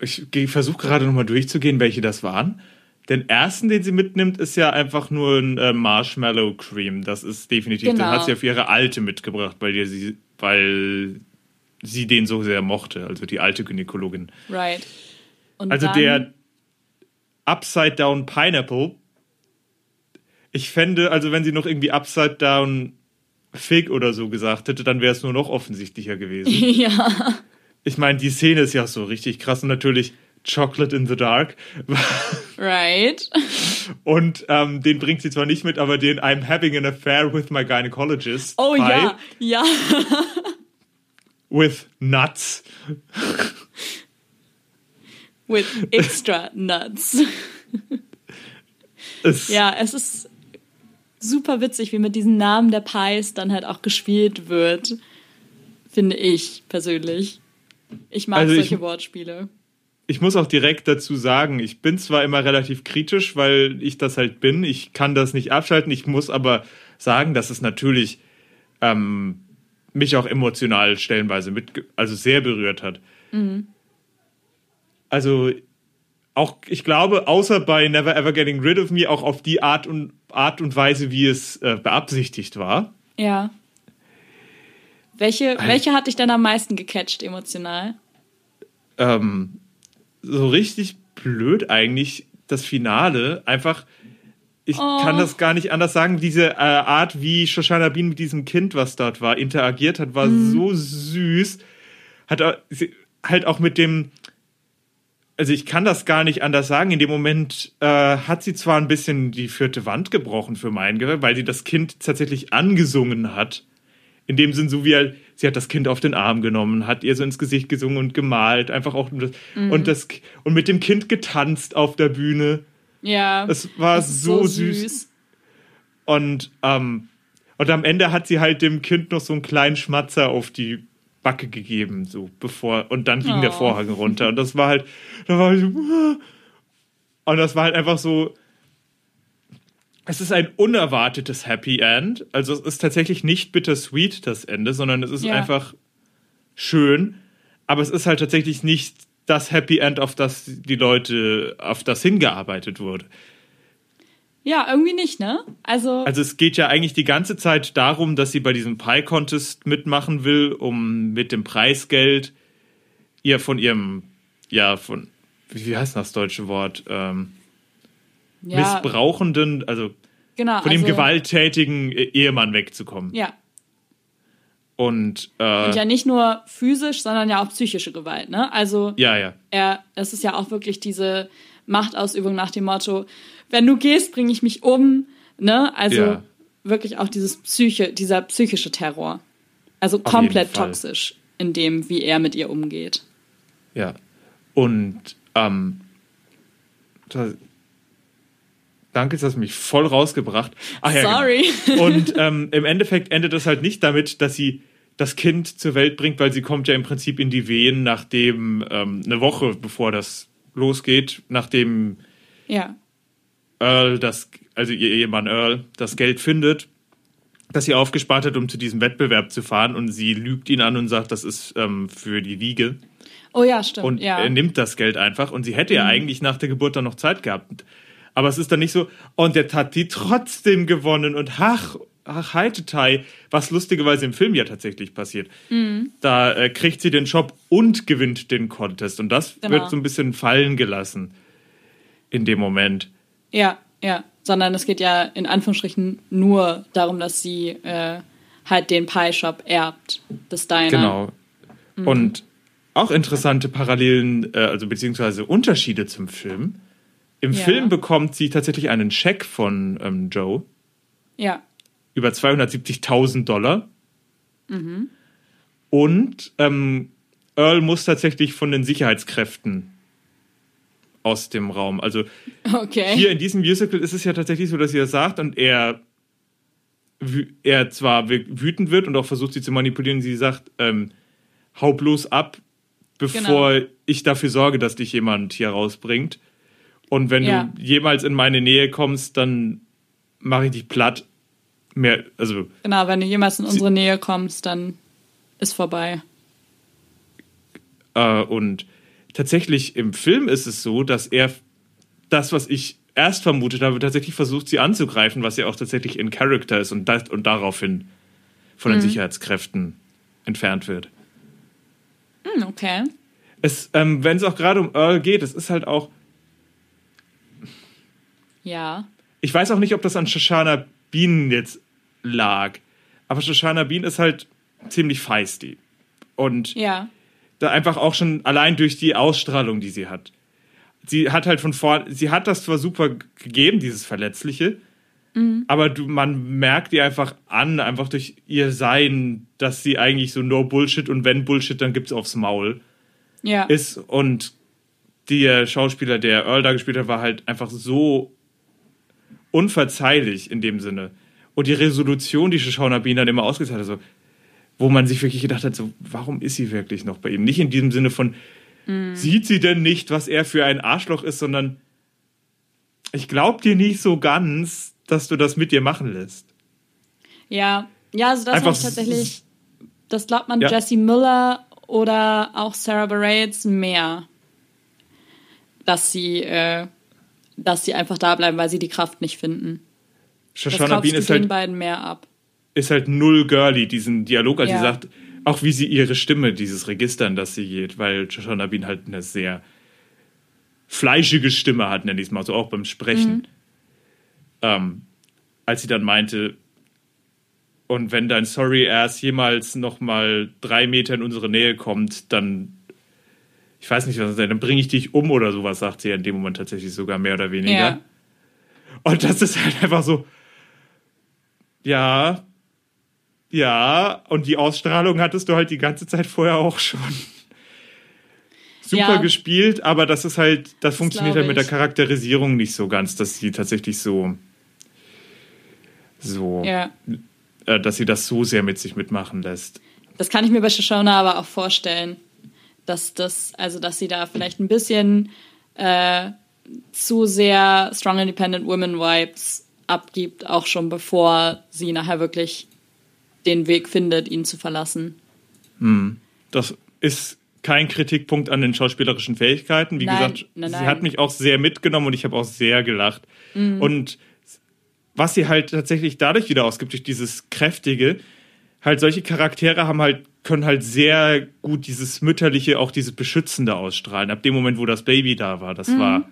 Ich versuche gerade nochmal durchzugehen, welche das waren. Den ersten, den sie mitnimmt, ist ja einfach nur ein äh, Marshmallow Cream. Das ist definitiv, den Genau. hat sie auf ihre alte mitgebracht, weil, ihr sie, weil sie den so sehr mochte, also die alte Gynäkologin. Right. Und Also der Upside Down Pineapple. Ich fände, also wenn sie noch irgendwie Upside Down Fig oder so gesagt hätte, dann wäre es nur noch offensichtlicher gewesen. <laughs> ja. Ich meine, die Szene ist ja so richtig krass und natürlich Chocolate in the Dark. Right. Und ähm, den bringt sie zwar nicht mit, aber den I'm having an affair with my gynecologist. Oh ja, ja. With nuts. With extra nuts. Es, Ja, es ist super witzig, wie mit diesen Namen der Pies dann halt auch gespielt wird. Finde ich persönlich. Ich mag Also ich- solche Wortspiele. Ich muss auch direkt dazu sagen, ich bin zwar immer relativ kritisch, weil ich das halt bin. Ich kann das nicht abschalten. Ich muss aber sagen, dass es natürlich ähm, mich auch emotional stellenweise mit, also sehr berührt hat. Also auch, ich glaube, außer bei Never Ever Getting Rid of Me, auch auf die Art und, Art und Weise, wie es äh, beabsichtigt war. Ja. Welche, welche hat dich denn am meisten gecatcht emotional? ähm, so richtig blöd eigentlich das Finale. Einfach, ich Oh. kann das gar nicht anders sagen. Diese äh, Art, wie Shoshana Bean mit diesem Kind, was dort war, interagiert hat, war Mhm. so süß. Hat halt auch mit dem. Also ich kann das gar nicht anders sagen. In dem Moment äh, hat sie zwar ein bisschen die vierte Wand gebrochen für mein Gehör, weil sie das Kind tatsächlich angesungen hat. In dem Sinn, so wie er, sie hat das Kind auf den Arm genommen, hat ihr so ins Gesicht gesungen und gemalt, einfach auch um das, und das und mit dem Kind getanzt auf der Bühne. Ja. Es war ist so, süß. Und, ähm, und am Ende hat sie halt dem Kind noch so einen kleinen Schmatzer auf die Backe gegeben, so bevor, und dann ging der Oh. Vorhang runter. Und das war halt, da war ich so, <laughs> und das war halt einfach so, es ist ein unerwartetes Happy End. Also es ist tatsächlich nicht bittersweet, das Ende, sondern es ist Ja. einfach schön. Aber es ist halt tatsächlich nicht das Happy End, auf das die Leute, auf das hingearbeitet wurde. Ja, irgendwie nicht, ne? Also, Also es geht ja eigentlich die ganze Zeit darum, dass sie bei diesem Pie-Contest mitmachen will, um mit dem Preisgeld ihr von ihrem, ja, von, wie wie heißt das deutsche Wort? Ähm, ja, missbrauchenden, also genau, von dem also, gewalttätigen E- Ehemann wegzukommen. Ja. Und, äh, Und ja nicht nur physisch, sondern ja auch psychische Gewalt, ne? Also, ja, ja. er, das ist ja auch wirklich diese Machtausübung nach dem Motto, wenn du gehst, bringe ich mich um, ne? Also Ja. wirklich auch dieses Psyche, dieser psychische Terror. Also jeden komplett toxisch in dem, wie er mit ihr umgeht. Ja. Und ähm, danke, das hast du mich voll rausgebracht. Ach, ja, Sorry. Genau. <laughs> Und ähm, im Endeffekt endet es halt nicht damit, dass sie das Kind zur Welt bringt, weil sie kommt ja im Prinzip in die Wehen, nachdem ähm, eine Woche bevor das losgeht, nachdem Ja. Earl das, also ihr Ehemann Earl, das Geld findet, das sie aufgespart hat, um zu diesem Wettbewerb zu fahren und sie lügt ihn an und sagt, das ist ähm, für die Wiege. Oh ja, stimmt. Und ja. er nimmt das Geld einfach und sie hätte ja eigentlich nach der Geburt dann noch Zeit gehabt. Aber es ist dann nicht so, und jetzt hat die trotzdem gewonnen und ach, ach, Heitetai, was lustigerweise im Film ja tatsächlich passiert. Mhm. Da äh, kriegt sie den Job und gewinnt den Contest und das Genau. wird so ein bisschen fallen gelassen in dem Moment. Ja, ja. Sondern es geht ja in Anführungsstrichen nur darum, dass sie äh, halt den Pie-Shop erbt, das Diner. Genau. Mhm. Und auch interessante Parallelen, äh, also beziehungsweise Unterschiede zum Film. Im Ja. Film bekommt sie tatsächlich einen Scheck von ähm, Joe Ja, über 270.000 Dollar. Mhm. Und ähm, Earl muss tatsächlich von den Sicherheitskräften aus dem Raum. Also okay. hier in diesem Musical ist es ja tatsächlich so, dass sie das sagt und er, er zwar wü- wütend wird und auch versucht, sie zu manipulieren. Sie sagt, ähm, hau bloß ab, bevor Genau. ich dafür sorge, dass dich jemand hier rausbringt. Und wenn Ja. du jemals in meine Nähe kommst, dann mache ich dich platt. Mehr, also Genau, wenn du jemals in unsere Nähe kommst, dann ist vorbei. Äh, und tatsächlich im Film ist es so, dass er das, was ich erst vermutet habe, tatsächlich versucht, sie anzugreifen, was ja auch tatsächlich in Character ist und, das, und daraufhin von den Sicherheitskräften entfernt wird. Hm, okay. Es, ähm, wenn es auch gerade um Earl geht, es ist halt auch, Ja. ich weiß auch nicht, ob das an Shoshana Bean jetzt lag, aber Shoshana Bean ist halt ziemlich feisty. Und Ja. da einfach auch schon allein durch die Ausstrahlung, die sie hat. Sie hat halt von vorn, sie hat das zwar super gegeben, dieses Verletzliche, aber du, man merkt ihr einfach an, einfach durch ihr Sein, dass sie eigentlich so no Bullshit und wenn Bullshit, dann gibt's aufs Maul Ja. ist und der Schauspieler, der Earl da gespielt hat, war halt einfach so unverzeihlich in dem Sinne. Und die Resolution, die Shoshana Bean dann immer ausgezahlt hat, so, wo man sich wirklich gedacht hat, so, warum ist sie wirklich noch bei ihm? Nicht in diesem Sinne von, sieht sie denn nicht, was er für ein Arschloch ist, sondern ich glaub dir nicht so ganz, dass du das mit dir machen lässt. Ja. Ja, also das Einfach ich tatsächlich, das glaubt man Ja. Jesse Miller oder auch Sarah Bareilles mehr, dass sie, äh, dass sie einfach da bleiben, weil sie die Kraft nicht finden. Das Shoshana Bean ist den halt, beiden mehr ab. ist halt null girly, diesen Dialog, als Ja. sie sagt, Auch wie sie ihre Stimme, dieses Register, in das sie geht, weil Shoshana Bean halt eine sehr fleischige Stimme hat, nenne ich es mal so, auch beim Sprechen. Ähm, als sie dann meinte, und wenn dein Sorry Ass jemals noch mal drei Meter in unsere Nähe kommt, dann, ich weiß nicht, was dann bringe ich dich um oder sowas, sagt sie ja in dem Moment tatsächlich sogar mehr oder weniger. Ja. Und das ist halt einfach so, ja, ja, und die Ausstrahlung hattest du halt die ganze Zeit vorher auch schon. Super Ja. gespielt, aber das ist halt, das, funktioniert glaube halt mit der. Charakterisierung nicht so ganz, dass sie tatsächlich so, so, Ja. äh, dass sie das so sehr mit sich mitmachen lässt. Das kann ich mir bei Shoshona aber auch vorstellen, dass das, also dass sie da vielleicht ein bisschen äh, zu sehr Strong Independent Women Vibes abgibt, auch schon bevor sie nachher wirklich den Weg findet, ihn zu verlassen. Das ist kein Kritikpunkt an den schauspielerischen Fähigkeiten. Wie Nein, gesagt, nein, sie nein. hat mich auch sehr mitgenommen und ich habe auch sehr gelacht. Mhm. Und was sie halt tatsächlich dadurch wieder ausgibt, durch dieses Kräftige, halt solche Charaktere haben halt, können halt sehr gut dieses Mütterliche, auch dieses Beschützende ausstrahlen. Ab dem Moment, wo das Baby da war, das Mhm. war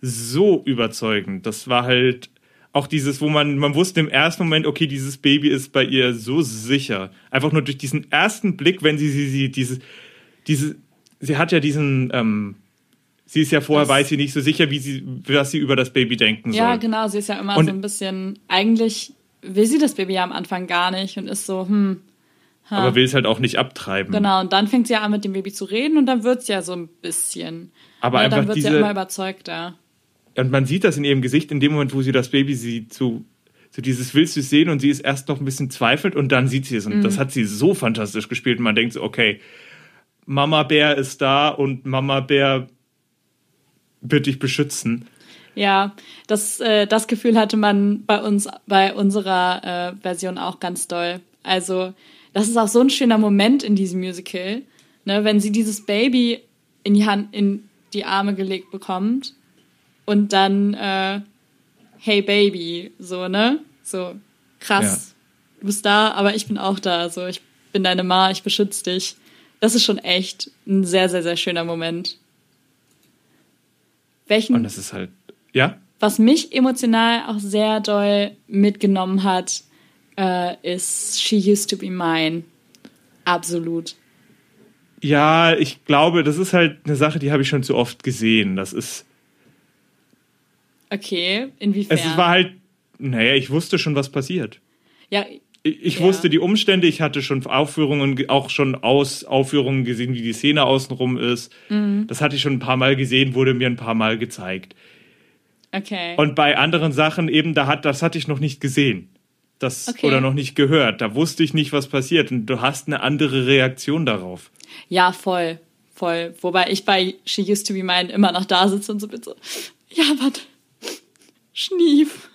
so überzeugend. Das war halt auch dieses, wo man, man wusste im ersten Moment, okay, dieses Baby ist bei ihr so sicher. Einfach nur durch diesen ersten Blick, wenn sie sie sieht, diese, diese, sie hat ja diesen, ähm, sie ist ja vorher, Das- weiß sie nicht so sicher, wie sie, was sie über das Baby denken soll. Ja, genau, sie ist ja immer Und- so ein bisschen, eigentlich will sie das Baby ja am Anfang gar nicht und ist so, hm, Aber will es halt auch nicht abtreiben. genau. Und dann fängt sie ja an, mit dem Baby zu reden und dann wird es ja so ein bisschen. Aber ja, einfach dann wird sie ja immer überzeugter. Und man sieht das in ihrem Gesicht in dem Moment, wo sie das Baby sieht, so, so dieses willst du es sehen und sie ist erst noch ein bisschen zweifelt und dann sieht sie es. Und Mhm. das hat sie so fantastisch gespielt. Und man denkt so, okay, Mama Bär ist da und Mama Bär wird dich beschützen. Ja, das, äh, das Gefühl hatte man bei uns, bei unserer äh, Version auch ganz doll. Also, das ist auch so ein schöner Moment in diesem Musical, ne, wenn sie dieses Baby in die Hand, in die Arme gelegt bekommt und dann, äh, hey Baby, so, ne? So, krass, du bist da, aber ich bin auch da, so, ich bin deine Ma, ich beschütze dich. Das ist schon echt ein sehr, sehr, sehr schöner Moment. Welchen, Und das ist halt, ja? was mich emotional auch sehr doll mitgenommen hat, äh, ist She Used to Be Mine. Absolut. Ja, ich glaube, das ist halt eine Sache, die habe ich schon zu oft gesehen. Das ist, Okay, inwiefern? es war halt, naja, ich wusste schon, was passiert. ja, Ich, Ja. wusste die Umstände, ich hatte schon Aufführungen, ge- auch schon aus Aufführungen gesehen, wie die Szene außenrum ist. Mhm. Das hatte ich schon ein paar Mal gesehen, wurde mir ein paar Mal gezeigt. okay. Und bei anderen Sachen eben, da hat, das hatte ich noch nicht gesehen. Das, Okay. Oder noch nicht gehört. Da wusste ich nicht, was passiert. Und du hast eine andere Reaktion darauf. ja, voll. Voll. Wobei ich bei She Used to Be Mine immer noch da sitze und so bin so, ja, warte. Schnief.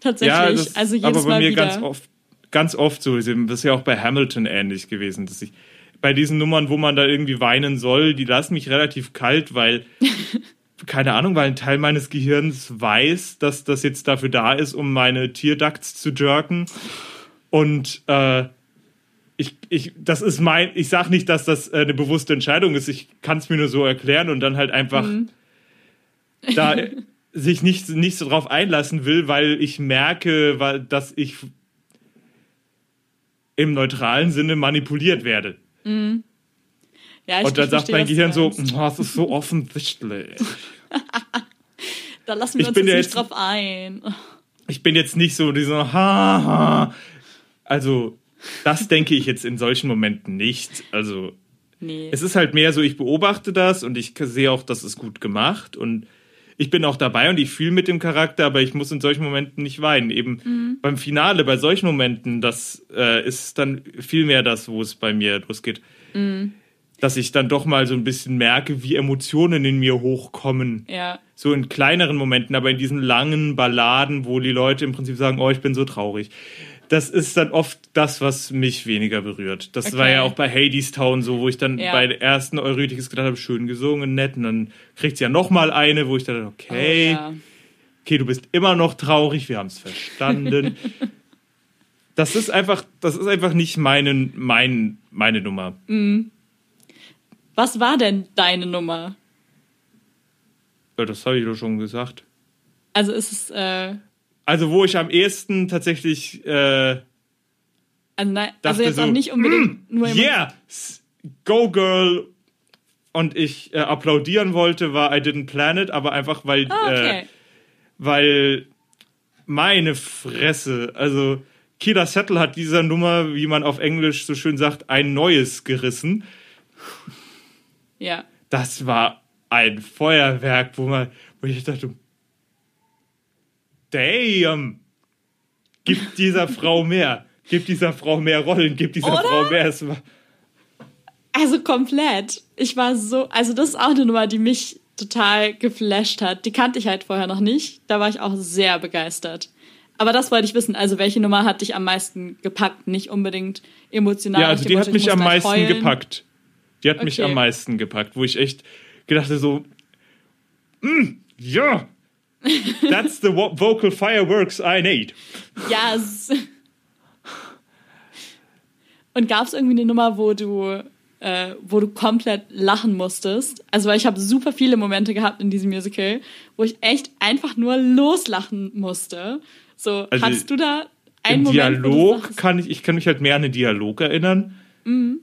Tatsächlich. das, also jedes aber bei Mal mir wieder. ganz oft, ganz oft so. Das ist ja auch bei Hamilton ähnlich gewesen, dass ich bei diesen Nummern, wo man da irgendwie weinen soll, die lassen mich relativ kalt, weil <laughs> keine Ahnung, weil ein Teil meines Gehirns weiß, dass das jetzt dafür da ist, um meine Tierducts zu jerken. Und äh, ich, ich, das ist mein, ich sag nicht, dass das äh, eine bewusste Entscheidung ist. Ich kann es mir nur so erklären und dann halt einfach da äh, <laughs> sich nicht, nicht so drauf einlassen will, weil ich merke, weil, dass ich im neutralen Sinne manipuliert werde. Ja, Und dann sagt mein Gehirn so, meinst. "Oh, das ist so offensichtlich. <laughs> Da lassen wir ich uns bin jetzt nicht drauf ein. Ich bin jetzt nicht so dieser, <laughs> ha, ha. Also, das denke ich jetzt in solchen Momenten nicht. Also, Nee. es ist halt mehr so, ich beobachte das und ich sehe auch, das ist gut gemacht und ich bin auch dabei und ich fühle mit dem Charakter, aber ich muss in solchen Momenten nicht weinen. Eben beim Finale, bei solchen Momenten, das äh, ist dann viel mehr das, wo es bei mir losgeht. Dass ich dann doch mal so ein bisschen merke, wie Emotionen in mir hochkommen. ja. So in kleineren Momenten, aber in diesen langen Balladen, wo die Leute im Prinzip sagen, oh, ich bin so traurig. Das ist dann oft das, was mich weniger berührt. Das Okay. war ja auch bei Hades Town so, wo ich dann Ja. bei der ersten Eurydice gedacht habe, schön gesungen, nett. Und dann kriegt sie ja noch mal eine, wo ich dachte, okay, Oh, ja. okay, du bist immer noch traurig, wir haben es verstanden. <laughs> Das ist einfach, das ist einfach nicht meine, mein, meine Nummer. Was war denn deine Nummer? Ja, das habe ich doch schon gesagt. Also ist es, äh, Also, wo ich am ehesten tatsächlich äh, also, nein, also jetzt so, auch nicht unbedingt nur jemand- Yeah, go girl und ich äh, applaudieren wollte, war I Didn't Plan It, aber einfach weil Ah, äh, okay. weil meine Fresse, also Kida Settle hat dieser Nummer, wie man auf Englisch so schön sagt, ein neues gerissen. Ja. Das war ein Feuerwerk, wo man, wo ich dachte, damn, gib dieser <laughs> Frau mehr, gib dieser Frau mehr Rollen, gib dieser Oder? Frau mehr. Es war, Also komplett. Ich war so, also das ist auch eine Nummer, die mich total geflasht hat. Die kannte ich halt vorher noch nicht. Da war ich auch sehr begeistert. Aber das wollte ich wissen. Also welche Nummer hat dich am meisten gepackt? Nicht unbedingt emotional. Ja, also die hat mich am meisten heulen. gepackt. Die hat mich Okay. am meisten gepackt, wo ich echt gedachte so, "Mm, ja, <laughs> that's the vo vocal fireworks I need. Yes. Und gab es irgendwie eine Nummer, wo du, äh, wo du komplett lachen musstest? Also weil ich habe super viele Momente gehabt in diesem Musical, wo ich echt einfach nur loslachen musste. So, Also hattest du da einen Moment, Dialog sagst, kann ich, ich kann mich halt mehr an den Dialog erinnern. Mhm.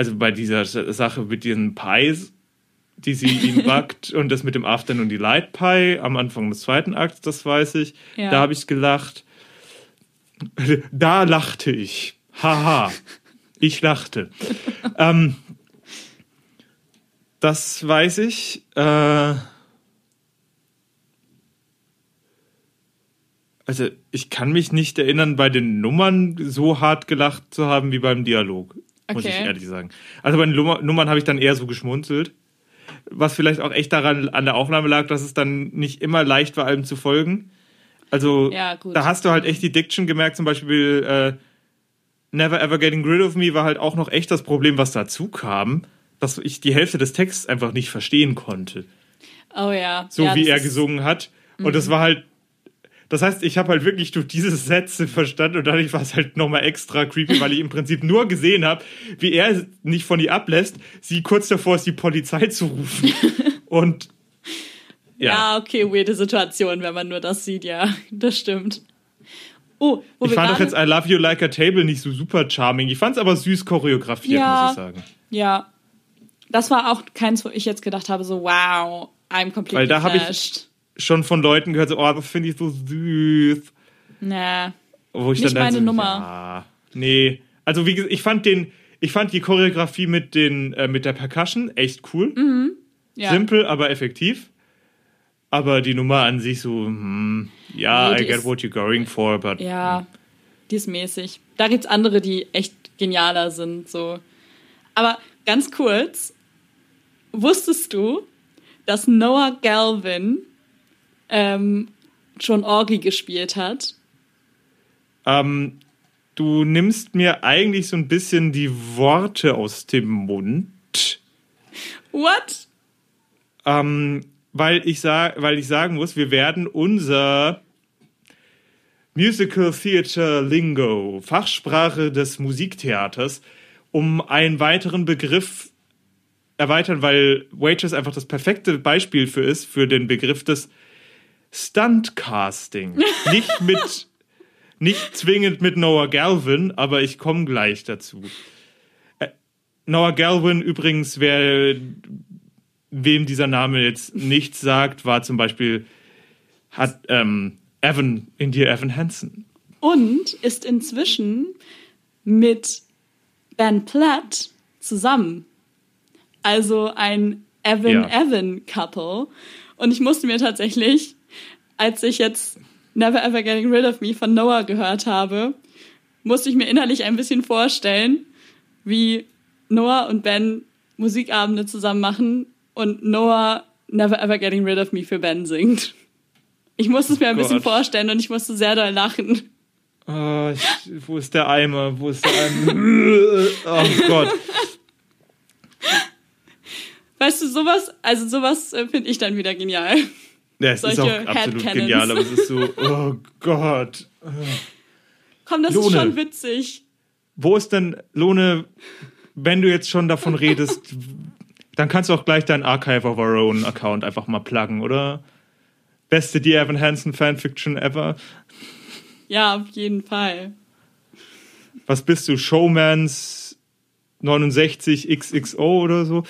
Also bei dieser Sache mit diesen Pies, die sie ihn <laughs> backt und das mit dem Afternoon Delight Pie am Anfang des zweiten Akts, das weiß ich. Ja. Da habe ich gelacht. Da lachte ich. Haha. Ich lachte. <laughs> ähm, das weiß ich. Äh, also ich kann mich nicht erinnern, bei den Nummern so hart gelacht zu haben wie beim Dialog. Muss ich Okay. ehrlich sagen. Also bei den Nummer- Nummern habe ich dann eher so geschmunzelt. Was vielleicht auch echt daran an der Aufnahme lag, dass es dann nicht immer leicht war, allem zu folgen. Also Ja, da hast du halt echt die Diction gemerkt, zum Beispiel äh, Never Ever Getting Rid of Me war halt auch noch echt das Problem, was dazu kam, dass ich die Hälfte des Texts einfach nicht verstehen konnte oh ja. so ja, wie er gesungen hat. Und das war halt, das heißt, ich habe halt wirklich durch diese Sätze verstanden und dadurch war es halt nochmal extra creepy, weil ich im Prinzip nur gesehen habe, wie er nicht von ihr ablässt, sie kurz davor ist, die Polizei zu rufen. <laughs> und ja, Ja, okay, weirde Situation, wenn man nur das sieht, ja, das stimmt. Oh, wo ich fand doch jetzt I Love You Like a Table nicht so super charming. Ich fand es aber süß choreografiert, Ja. muss ich sagen. Ja. Das war auch keins, wo ich jetzt gedacht habe, so wow, I'm completely Weil da hab ich-. Schon von Leuten gehört, so, oh, das finde ich so süß. Nee. Wo ich Nicht dann meine so, Nummer. Ja, nee. Also wie gesagt, ich fand den, ich fand die Choreografie mit den, äh, mit der Percussion echt cool. Mhm. Ja. Simpel, aber effektiv. Aber die Nummer an sich so, hm, ja, Nee, I get ist- what you're going for, but Ja, die ist mäßig. Da gibt's andere, die echt genialer sind, so. Aber ganz kurz, wusstest du, dass Noah Galvin ähm, schon Orgi gespielt hat? ähm, du nimmst mir eigentlich so ein bisschen die Worte aus dem Mund. What? Ähm, weil ich sag, weil ich sagen muss, wir werden unser Musical Theater Lingo, Fachsprache des Musiktheaters, um einen weiteren Begriff erweitern, weil Waitress einfach das perfekte Beispiel für ist, für den Begriff des Stuntcasting. Nicht mit, nicht zwingend mit Noah Galvin, aber ich komme gleich dazu. Äh, Noah Galvin übrigens, wer wem dieser Name jetzt nichts sagt, war zum Beispiel hat ähm, Evan in dir Evan Hansen. Und ist inzwischen mit Ben Platt zusammen. Also ein Ja. Evan-Evan-Couple. Und ich musste mir tatsächlich, als ich jetzt Never Ever Getting Rid of Me von Noah gehört habe, musste ich mir innerlich ein bisschen vorstellen, wie Noah und Ben Musikabende zusammen machen und Noah Never Ever Getting Rid of Me für Ben singt. Ich musste es mir ein bisschen Gott. vorstellen und ich musste sehr doll lachen. Oh, ich, wo ist der Eimer? Wo ist der Eimer? <laughs> oh Gott. Weißt du, sowas, also sowas äh, finde ich dann wieder genial. Ja, es ist auch absolut Headcanons. genial, aber es ist so, <laughs> oh Gott. Komm, das Lone. ist schon witzig. Wo ist denn, Lone, wenn du jetzt schon davon redest, dann kannst du auch gleich deinen Archive of Our Own Account einfach mal pluggen, oder? Beste Dear Evan Hansen Fanfiction ever. Ja, auf jeden Fall. Was bist du? Showmans 69 XXO oder so?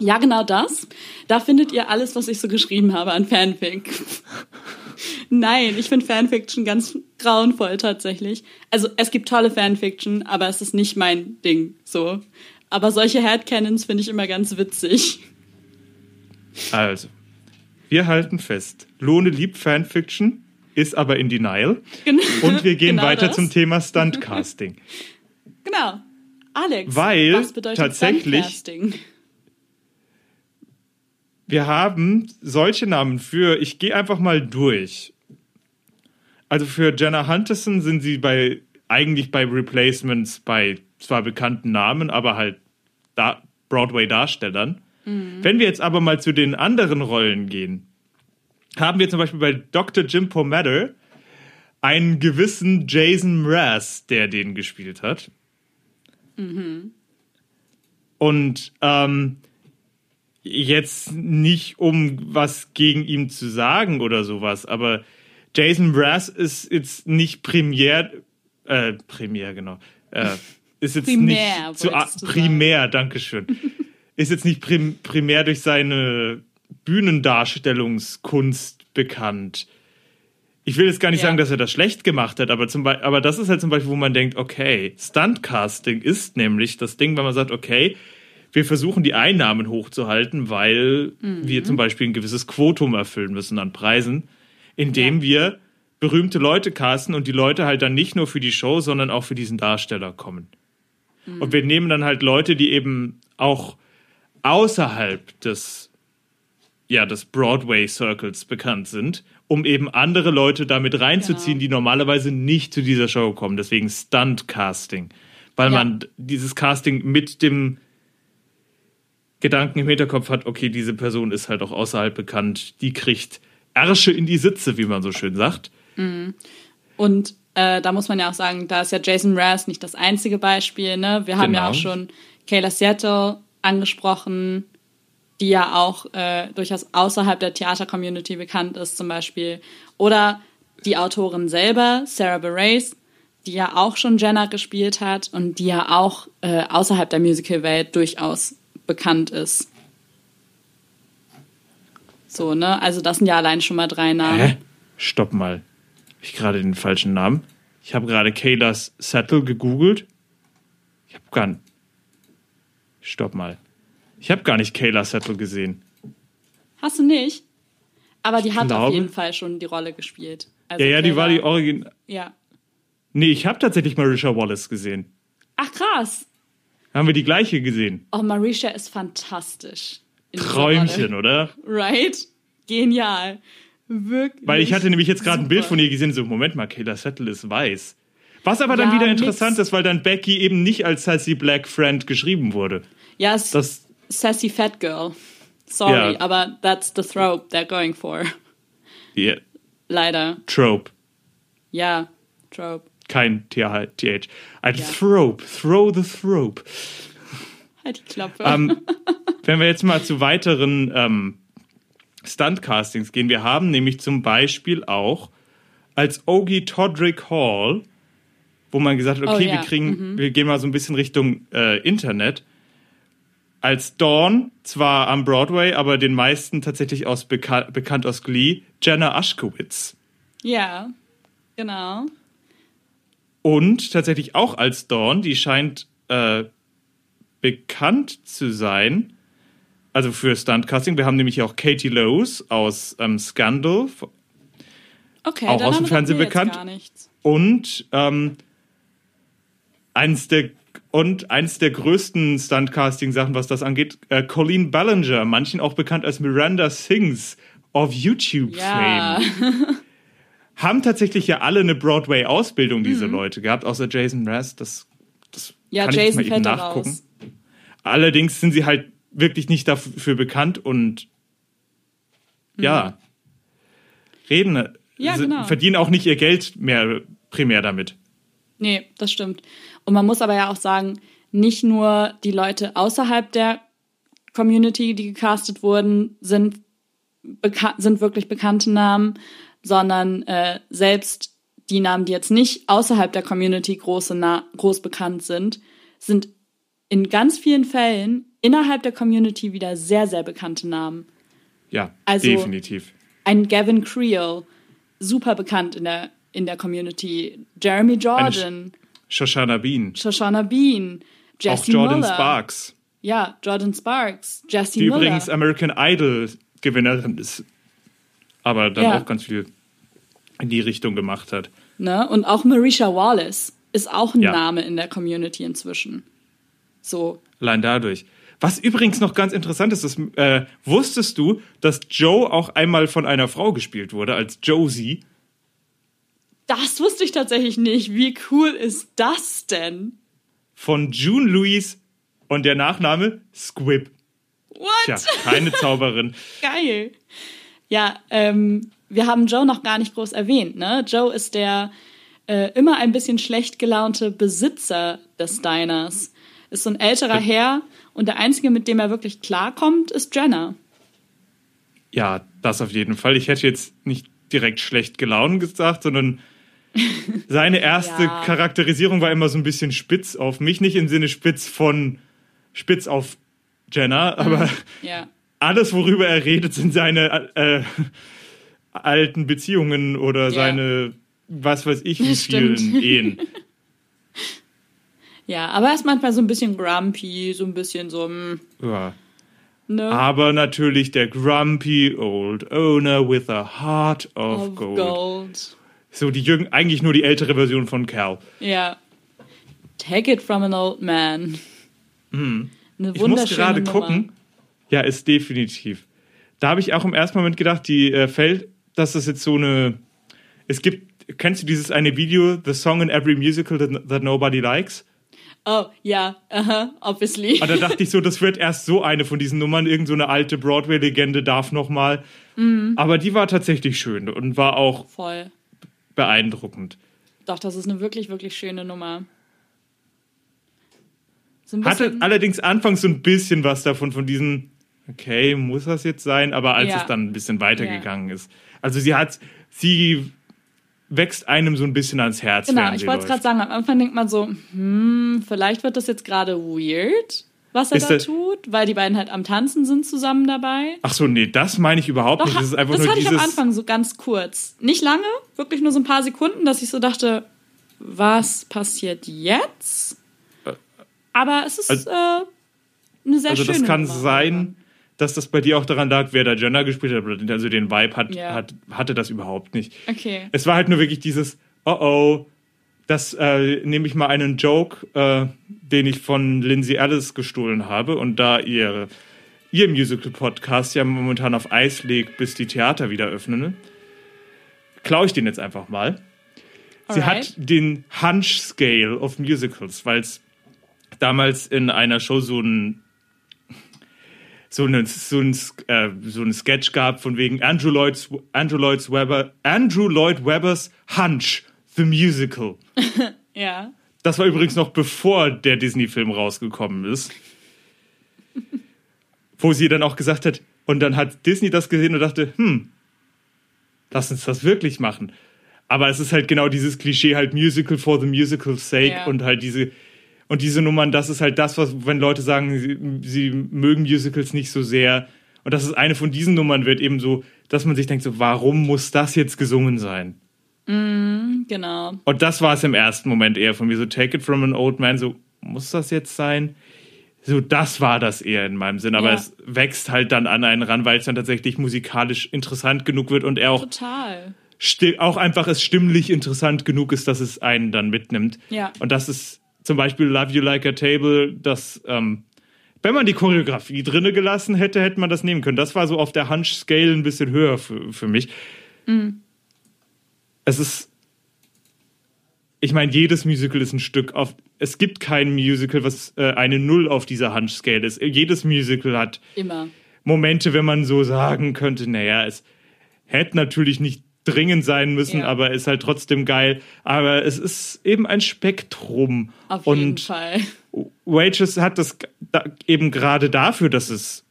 Ja, genau das. Da findet ihr alles, was ich so geschrieben habe an Fanfic. Nein, ich finde Fanfiction ganz grauenvoll tatsächlich. Also es gibt tolle Fanfiction, aber es ist nicht mein Ding so. Aber solche Headcanons finde ich immer ganz witzig. Also, wir halten fest. Lohne liebt Fanfiction, ist aber in Denial. Gen Und wir gehen genau weiter das. zum Thema Stuntcasting. Genau. Alex, Weil was bedeutet tatsächlich- Stuntcasting? Wir haben solche Namen für, ich gehe einfach mal durch. Also für Jenna Hunterson sind sie bei eigentlich bei Replacements bei zwar bekannten Namen, aber halt da Broadway-Darstellern. Wenn wir jetzt aber mal zu den anderen Rollen gehen, haben wir zum Beispiel bei Dr. Jim Pomatter einen gewissen Jason Mraz, der den gespielt hat. Und ähm, jetzt nicht, um was gegen ihn zu sagen oder sowas, aber Jason Mraz ist jetzt nicht primär, äh, primär, genau, äh, ist jetzt Primär, nicht zu, primär, Dankeschön, <laughs> ist jetzt nicht prim, primär durch seine Bühnendarstellungskunst bekannt. Ich will jetzt gar nicht Ja. sagen, dass er das schlecht gemacht hat, aber, zum Be aber das ist halt zum Beispiel, wo man denkt, okay, Stuntcasting ist nämlich das Ding, wenn man sagt, okay, wir versuchen die Einnahmen hochzuhalten, weil wir zum Beispiel ein gewisses Quotum erfüllen müssen an Preisen, indem wir berühmte Leute casten und die Leute halt dann nicht nur für die Show, sondern auch für diesen Darsteller kommen. Und wir nehmen dann halt Leute, die eben auch außerhalb des, ja, des Broadway-Circles bekannt sind, um eben andere Leute damit reinzuziehen, Genau. die normalerweise nicht zu dieser Show kommen. Deswegen Stunt-Casting. Weil Ja. man dieses Casting mit dem Gedanken im Hinterkopf hat, okay, diese Person ist halt auch außerhalb bekannt, die kriegt Ärsche in die Sitze, wie man so schön sagt. Und äh, da muss man ja auch sagen, da ist ja Jason Mraz nicht das einzige Beispiel. Ne? Wir haben ja Genau. auch schon Kayla Seattle angesprochen, die ja auch äh, durchaus außerhalb der Theater-Community bekannt ist zum Beispiel. Oder die Autorin selber, Sarah Bareilles, die ja auch schon Jenna gespielt hat und die ja auch äh, außerhalb der Musical-Welt durchaus bekannt ist. So, ne? Also das sind ja allein schon mal drei Namen. Hä? Stopp mal. Hab ich gerade den falschen Namen? Ich habe gerade Kayla's Settle gegoogelt. Ich habe gar nicht. Stopp mal. Ich habe gar nicht Kayla Settle gesehen. Hast du nicht? Aber die hat auf glaube- jeden Fall schon die Rolle gespielt. Also Ja, ja, die Kayla- war die Origin. Ja. Nee, ich habe tatsächlich Marisha Wallace gesehen. Ach krass. Haben wir die gleiche gesehen? Oh, Marisha ist fantastisch. Träumchen, oder? Right? Genial. Wirklich. Weil ich hatte nämlich jetzt gerade ein Bild von ihr gesehen, so, Moment mal, Kayla Settle ist weiß. Was aber dann Ja, wieder interessant ist, weil dann Becky eben nicht als Sassy Black Friend geschrieben wurde. Ja, es Das, Sassy Fat Girl. Sorry, Ja. aber that's the trope they're going for. yeah, Leider. Trope. Ja, Trope. Kein TH. TH. Ein Thrope. Throw the Thrope. Halt die Klappe. Ähm, <laughs> wenn wir jetzt mal zu weiteren ähm, Stunt-Castings gehen, wir haben nämlich zum Beispiel auch als Ogie Todrick Hall, wo man gesagt hat, okay, Oh ja, wir kriegen, wir gehen mal so ein bisschen Richtung äh, Internet. Als Dawn, zwar am Broadway, aber den meisten tatsächlich aus beka bekannt aus Glee, Jenna Ushkowitz. ja, genau. Und tatsächlich auch als Dawn, die scheint äh, bekannt zu sein, also für Stuntcasting. Wir haben nämlich auch Katie Lowes aus ähm, Scandal Okay, Auch aus dem Fernsehen bekannt? Und ähm, eins der und eins der größten Stuntcasting-Sachen, was das angeht, äh, Colleen Ballinger, manchen auch bekannt als Miranda Sings of YouTube Ja. <laughs> Haben tatsächlich ja alle eine Broadway-Ausbildung, diese Leute gehabt, außer Jason Mraz. Das, das Mhm. Ja, kann Jason ich mal eben nachgucken. raus. Allerdings sind sie halt wirklich nicht dafür bekannt und ja, reden, Mhm. Ja, genau. verdienen auch nicht ihr Geld mehr primär damit. Nee, das stimmt. Und man muss aber ja auch sagen, nicht nur die Leute außerhalb der Community, die gecastet wurden, sind, sind wirklich bekannte Namen, sondern äh, selbst die Namen, die jetzt nicht außerhalb der Community große groß bekannt sind, sind in ganz vielen Fällen innerhalb der Community wieder sehr, sehr bekannte Namen. Ja, Also- definitiv. Ein Gavin Creel, super bekannt in der, in der Community. Jeremy Jordan, Shoshana Bean. Shoshana Bean, Auch Jesse Jordan Muller. Sparks, Ja, Jordan Sparks, Jesse die Muller. übrigens American Idol Gewinnerin ist. Aber dann Ja. auch ganz viel in die Richtung gemacht hat. Ne? Und auch Marisha Wallace ist auch ein Ja. Name in der Community inzwischen. So, Allein dadurch. Was übrigens noch ganz interessant ist, ist äh, wusstest du, dass Joe auch einmal von einer Frau gespielt wurde, als Josie? das wusste ich tatsächlich nicht. Wie cool ist das denn? Von June Louise und der Nachname Squib. What? Tja, keine <laughs> Zauberin. Geil. Ja, ähm, wir haben Joe noch gar nicht groß erwähnt. Ne? Joe ist der äh, immer ein bisschen schlecht gelaunte Besitzer des Diners. Ist so ein älterer Herr und der einzige, mit dem er wirklich klarkommt, ist Jenna. Ja, das auf jeden Fall. Ich hätte jetzt nicht direkt schlecht gelaunt gesagt, sondern <laughs> seine erste Ja. Charakterisierung war immer so ein bisschen spitz auf mich. Nicht im Sinne spitz von spitz auf Jenna, aber Ja. Alles, worüber er redet, sind seine äh, alten Beziehungen oder Ja. seine, was weiß ich, wie vielen <laughs> Ehen. Ja, aber er ist manchmal so ein bisschen grumpy, so ein bisschen so, mm, Ja. ne? Aber natürlich der grumpy old owner with a heart of, of gold. gold. So die Jürgen, eigentlich nur die ältere Version von Cal. Ja. Take it from an old man. Eine Hm. Ich wunderschöne muss gerade Nummer. gucken. Ja, ist definitiv. Da habe ich auch im ersten Moment gedacht, die äh, fällt, dass das jetzt so eine. Es gibt, kennst du dieses eine Video, The Song in Every Musical that, that Nobody Likes? Oh, ja, aha, obviously. Und da dachte ich so, das wird erst so eine von diesen Nummern, irgend so eine alte Broadway-Legende darf noch mal. Mhm. Aber die war tatsächlich schön und war auch Voll. beeindruckend. Doch, das ist eine wirklich, wirklich schöne Nummer. So Hatte allerdings anfangs so ein bisschen was davon, von diesen, okay, muss das jetzt sein? Aber als Ja. es dann ein bisschen weitergegangen ist. Also sie hat, sie wächst einem so ein bisschen ans Herz. genau, ich wollte es gerade sagen, am Anfang denkt man so, hm, vielleicht wird das jetzt gerade weird, was er Ist da das- tut, weil die beiden halt am Tanzen sind zusammen dabei. Ach so, nee, das meine ich überhaupt Doch, nicht. Das ist einfach das nur hatte ich dieses. am Anfang so ganz kurz. Nicht lange, wirklich nur so ein paar Sekunden, dass ich so dachte, was passiert jetzt? Aber es ist Also- äh, eine sehr also schöne das kann Nummer. sein, dass das bei dir auch daran lag, wer da Jenna gespielt hat. Also den Vibe hat, Ja. hat, hatte das überhaupt nicht. Okay. Es war halt nur wirklich dieses, oh oh, das äh, nehme ich mal einen Joke, äh, den ich von Lindsay Ellis gestohlen habe und da ihr, ihr Musical-Podcast ja momentan auf Eis legt, bis die Theater wieder öffnen, klaue ich den jetzt einfach mal. Sie Alright. hat den Hunch Scale of Musicals, weil es damals in einer Show so ein so einen so ein, äh, so ein Sketch gab von wegen Andrew Lloyd Andrew Lloyd Webber Andrew Lloyd Webbers Hunch the Musical. <laughs> Ja. Das war übrigens noch bevor der Disney-Film rausgekommen ist. <laughs> Wo sie dann auch gesagt hat, und dann hat Disney das gesehen und dachte, hm, lass uns das wirklich machen. Aber es ist halt genau dieses Klischee, halt Musical for the musical's sake Ja. und halt diese, und diese Nummern, das ist halt das, was, wenn Leute sagen, sie, sie mögen Musicals nicht so sehr. Und das ist eine von diesen Nummern, wird eben so, dass man sich denkt, so, warum muss das jetzt gesungen sein? Genau. Und das war es im ersten Moment eher von mir, so Take It From an Old Man, so muss das jetzt sein? So, das war das eher in meinem Sinn, aber Ja. es wächst halt dann an einen ran, weil es dann tatsächlich musikalisch interessant genug wird und er auch, Total. auch einfach es stimmlich interessant genug ist, dass es einen dann mitnimmt. Ja. Und das ist zum Beispiel Love You Like a Table, das, ähm, wenn man die Choreografie drinne gelassen hätte, hätte man das nehmen können. Das war so auf der Hunch-Scale ein bisschen höher für, für mich. Es ist. Ich meine, jedes Musical ist ein Stück auf. Es gibt kein Musical, was äh, eine Null auf dieser Hunch-Scale ist. Jedes Musical hat Immer. Momente, wenn man so sagen könnte, naja, es hätte natürlich nicht dringend sein müssen, Ja. aber ist halt trotzdem geil. Aber es ist eben ein Spektrum. Auf und jeden Fall. Wages hat das da eben gerade dafür, dass es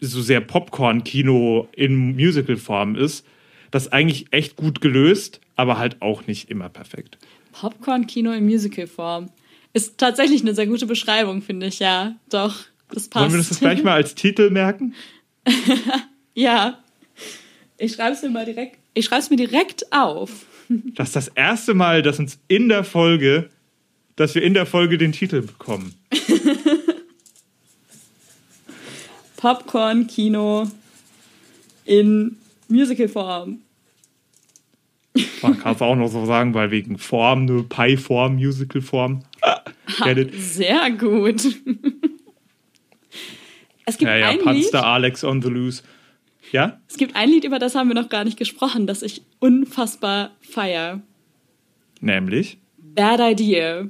so sehr Popcorn-Kino in Musical-Form ist, das eigentlich echt gut gelöst, aber halt auch nicht immer perfekt. Popcorn-Kino in Musical-Form. Ist tatsächlich eine sehr gute Beschreibung, finde ich, ja. Doch, das passt. Wollen wir das gleich mal als <laughs> Titel merken? Ja. Ich schreibe es mir mal direkt. Ich schreibe es mir direkt auf. <laughs> Das ist das erste Mal, dass uns in der Folge, dass wir in der Folge den Titel bekommen. <laughs> Popcorn-Kino in Musical-Form. Man kann es auch noch so sagen, weil wegen Form, nur Pie-Form, Musical-Form. Ah, get it? Sehr gut. <laughs> es gibt Ja, ja, ein. Panster Alex on the loose. Ja? Es gibt ein Lied, über das haben wir noch gar nicht gesprochen, das ich unfassbar feier. Nämlich? Bad Idea.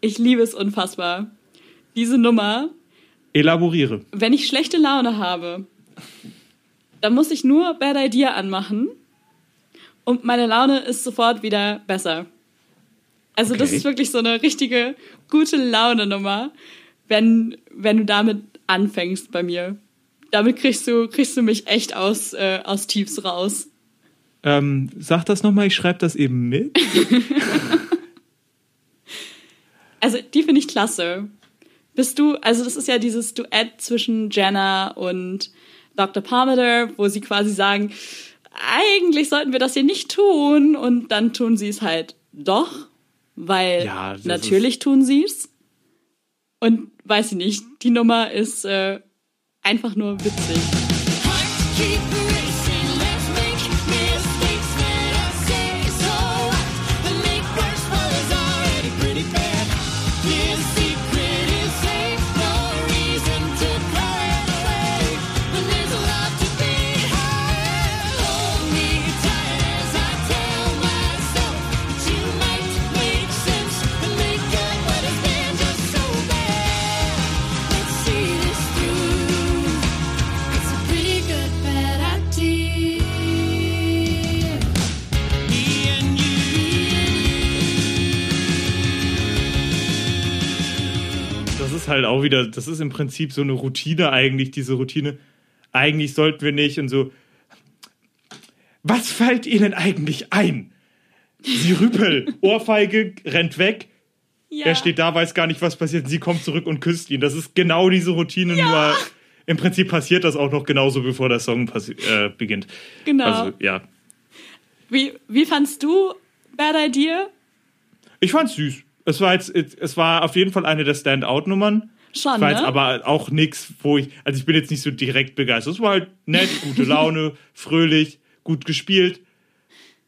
Ich liebe es unfassbar. Diese Nummer, Elaboriere. wenn ich schlechte Laune habe, dann muss ich nur Bad Idea anmachen und meine Laune ist sofort wieder besser. Also das Okay. ist wirklich so eine richtige gute Laune-Nummer, wenn, wenn du damit anfängst bei mir. Damit kriegst du, kriegst du mich echt aus, äh, aus Tiefs raus. Ähm, sag das nochmal, ich schreibe das eben mit. <laughs> Also, die finde ich klasse. Bist du, also das ist ja dieses Duett zwischen Jenna und Dr. Parmenter, wo sie quasi sagen, eigentlich sollten wir das hier nicht tun und dann tun sie es halt doch, weil Ja, natürlich tun sie es. Und weiß ich nicht, die Nummer ist äh, einfach nur witzig. Ist halt auch wieder, das ist im Prinzip so eine Routine eigentlich, diese Routine. Eigentlich sollten wir nicht und so. Was fällt Ihnen eigentlich ein? Sie rüpel, <laughs> Ohrfeige, rennt weg. Ja. Er steht da, weiß gar nicht, was passiert. Sie kommt zurück und küsst ihn. Das ist genau diese Routine, nur im Prinzip passiert das auch noch genauso, bevor der Song äh, beginnt. Genau. Also, ja. Wie, wie fandst du Bad Idea? Ich fand's süß. Es war jetzt, es war auf jeden Fall eine der Standout-Nummern. Schon, Es war jetzt ne? aber auch nix, wo ich, also ich bin jetzt nicht so direkt begeistert. Es war halt nett, gute Laune, <laughs> fröhlich, gut gespielt.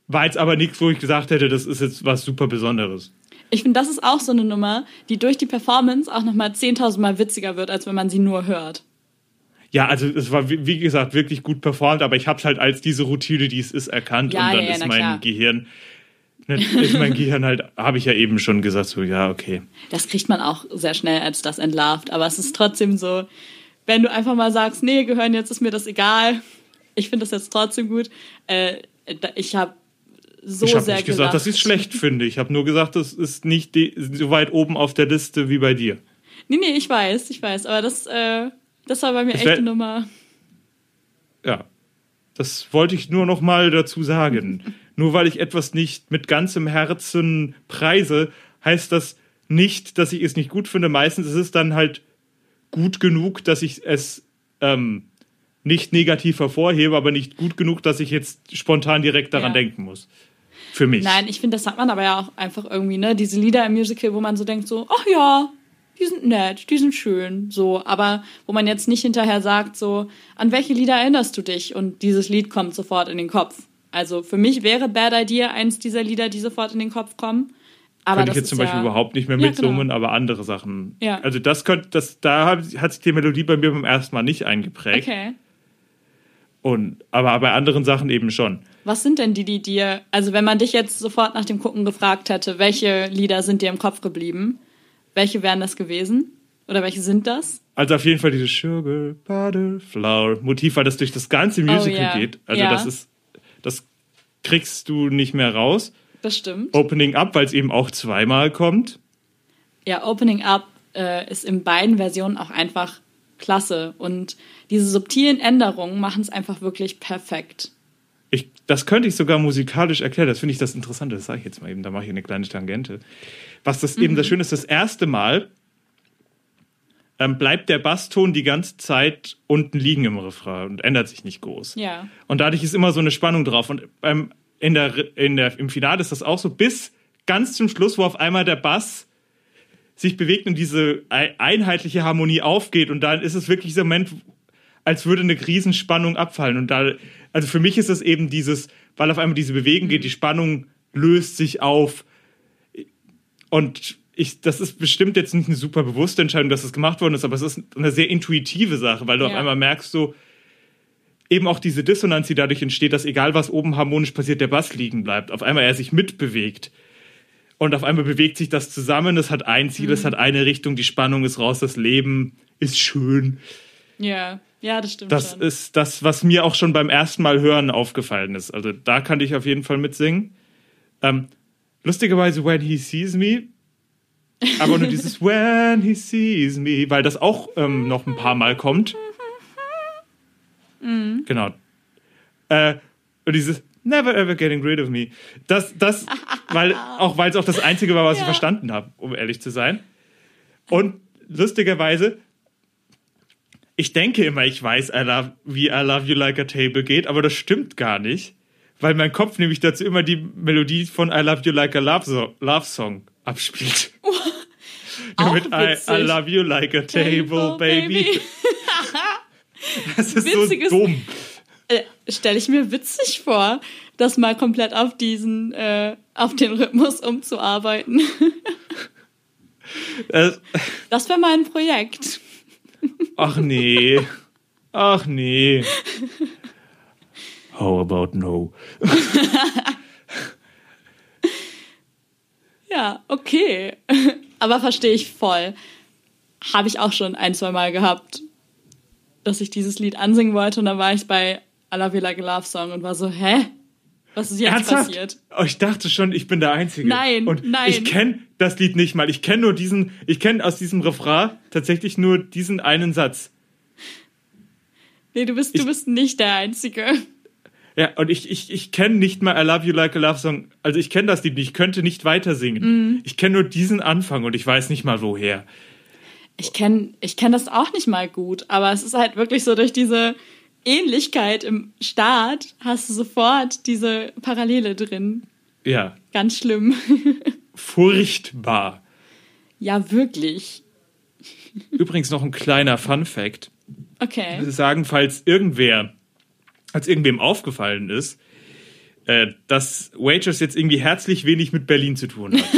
War jetzt aber nichts, wo ich gesagt hätte, das ist jetzt was super Besonderes. Ich finde, das ist auch so eine Nummer, die durch die Performance auch nochmal 10.000 Mal witziger wird, als wenn man sie nur hört. Ja, also es war wie gesagt wirklich gut performt, aber ich habe es halt als diese Routine, die es ist, erkannt Ja, und dann ja, ja, ist mein klar. Gehirn, ist mein Gehirn halt, habe ich ja eben schon gesagt, so ja okay. Das kriegt man auch sehr schnell als das entlarvt. Aber es ist trotzdem so, wenn du einfach mal sagst, nee, gehören jetzt, ist mir das egal. Ich finde das jetzt trotzdem gut. Äh, ich habe so ich habe sehr nicht gesagt, gelacht. dass ich es schlecht finde. Ich habe nur gesagt, das ist nicht so weit oben auf der Liste wie bei dir. Nee, nee, ich weiß, ich weiß. Aber das, äh, das war bei mir echt eine Nummer. Ja, das wollte ich nur noch mal dazu sagen. <laughs> nur weil ich etwas nicht mit ganzem Herzen preise, heißt das nicht, dass ich es nicht gut finde. Meistens ist es dann halt gut genug, dass ich es ähm, nicht negativ hervorhebe, aber nicht gut genug, dass ich jetzt spontan direkt daran Ja. denken muss. Für mich. Nein, ich finde, das hat man aber ja auch einfach irgendwie, ne? Diese Lieder im Musical, wo man so denkt, so, ach ja, die sind nett, die sind schön, so. Aber wo man jetzt nicht hinterher sagt, so, an welche Lieder erinnerst du dich? Und dieses Lied kommt sofort in den Kopf. Also für mich wäre Bad Idea eins dieser Lieder, die sofort in den Kopf kommen. Aber könnte ich jetzt zum Beispiel ja, überhaupt nicht mehr Ja, mitsummen, genau. aber andere Sachen. Ja. Also das könnte, das, da hat, hat sich die Melodie bei mir beim ersten Mal nicht eingeprägt. Okay. Und, aber bei anderen Sachen eben schon. Was sind denn die, die dir, also wenn man dich jetzt sofort nach dem Gucken gefragt hätte, welche Lieder sind dir im Kopf geblieben? Welche wären das gewesen? Oder welche sind das? Also auf jeden Fall dieses Sugar Butter Flower Motiv, weil das durch das ganze Musical Oh, ja. geht. Also Ja. das ist, das kriegst du nicht mehr raus. Das stimmt. Opening Up, weil es eben auch zweimal kommt. Ja, Opening Up äh, ist in beiden Versionen auch einfach klasse. Und diese subtilen Änderungen machen es einfach wirklich perfekt. Das könnte ich sogar musikalisch erklären. Das finde ich das Interessante. Das sage ich jetzt mal eben. Da mache ich eine kleine Tangente. Was das eben das Schöne ist, das erste Mal ähm, bleibt der Basston die ganze Zeit unten liegen im Refrain und ändert sich nicht groß. Ja. Und dadurch ist immer so eine Spannung drauf. Und beim, in der, in der, im Finale ist das auch so, bis ganz zum Schluss, wo auf einmal der Bass sich bewegt und diese ei- einheitliche Harmonie aufgeht. Und dann ist es wirklich so ein Moment, als würde eine Riesenspannung abfallen. Und da, also für mich ist es eben dieses, weil auf einmal diese Bewegung geht, die Spannung löst sich auf. Und ich, das ist bestimmt jetzt nicht eine super bewusste Entscheidung, dass es gemacht worden ist, aber es ist eine sehr intuitive Sache, weil du auf Ja. einmal merkst, so, eben auch diese Dissonanz, die dadurch entsteht, dass egal was oben harmonisch passiert, der Bass liegen bleibt. Auf einmal er sich mitbewegt. Und auf einmal bewegt sich das zusammen. Es hat ein Ziel, es hat eine Richtung, die Spannung ist raus, das Leben ist schön. Ja, ja, das stimmt Das schon. ist das, was mir auch schon beim ersten Mal hören aufgefallen ist. Also da kann ich auf jeden Fall mitsingen. Ähm, lustigerweise, When He Sees Me, aber nur dieses <laughs> When He Sees Me, weil das auch ähm, noch ein paar Mal kommt. Genau. Äh, und dieses Never ever getting rid of me. Das, das, weil, <laughs> auch weil es auch das Einzige war, was ich Ja. verstanden habe, um ehrlich zu sein. Und lustigerweise, ich denke immer, ich weiß, I love, wie I Love You Like a Table geht, aber das stimmt gar nicht, weil mein Kopf nämlich dazu immer die Melodie von I Love You Like a Love, so Love Song abspielt. <laughs> Auch Mit I, I. Love You Like a Table, Table, Baby. Baby. <laughs> Das ist Witziges- so dumm. Äh, Stelle ich mir witzig vor, das mal komplett auf diesen, äh, auf den Rhythmus umzuarbeiten. <laughs> Äh, Das wäre mal ein Projekt. Ach nee. Ach nee. How about no? <laughs> Ja, okay. Aber verstehe ich voll. Habe ich auch schon ein, zwei Mal gehabt, dass ich dieses Lied ansingen wollte und dann war ich bei I Love You Like a Love Song und war so, hä? Was ist jetzt Ernsthaft? passiert? Oh, ich dachte schon, ich bin der Einzige. Nein, Und nein. ich kenne das Lied nicht mal. Ich kenne nur diesen, ich kenne aus diesem Refrain tatsächlich nur diesen einen Satz. Nee, du bist, du bist nicht der Einzige. Ja, und ich, ich, ich kenne nicht mal I Love You Like a Love Song. Also ich kenne das Lied nicht, ich könnte nicht weiter singen. Mhm. Ich kenne nur diesen Anfang und ich weiß nicht mal woher. Ich kenne ich kenn das auch nicht mal gut, aber es ist halt wirklich so durch diese Ähnlichkeit im Start hast du sofort diese Parallele drin. Ja, Ganz schlimm. <laughs> furchtbar. ja, wirklich. Übrigens noch ein kleiner Fun Fact. Okay. sagen, falls irgendwer, als irgendwem aufgefallen ist, äh, dass Waitress jetzt irgendwie herzlich wenig mit Berlin zu tun hat. <laughs>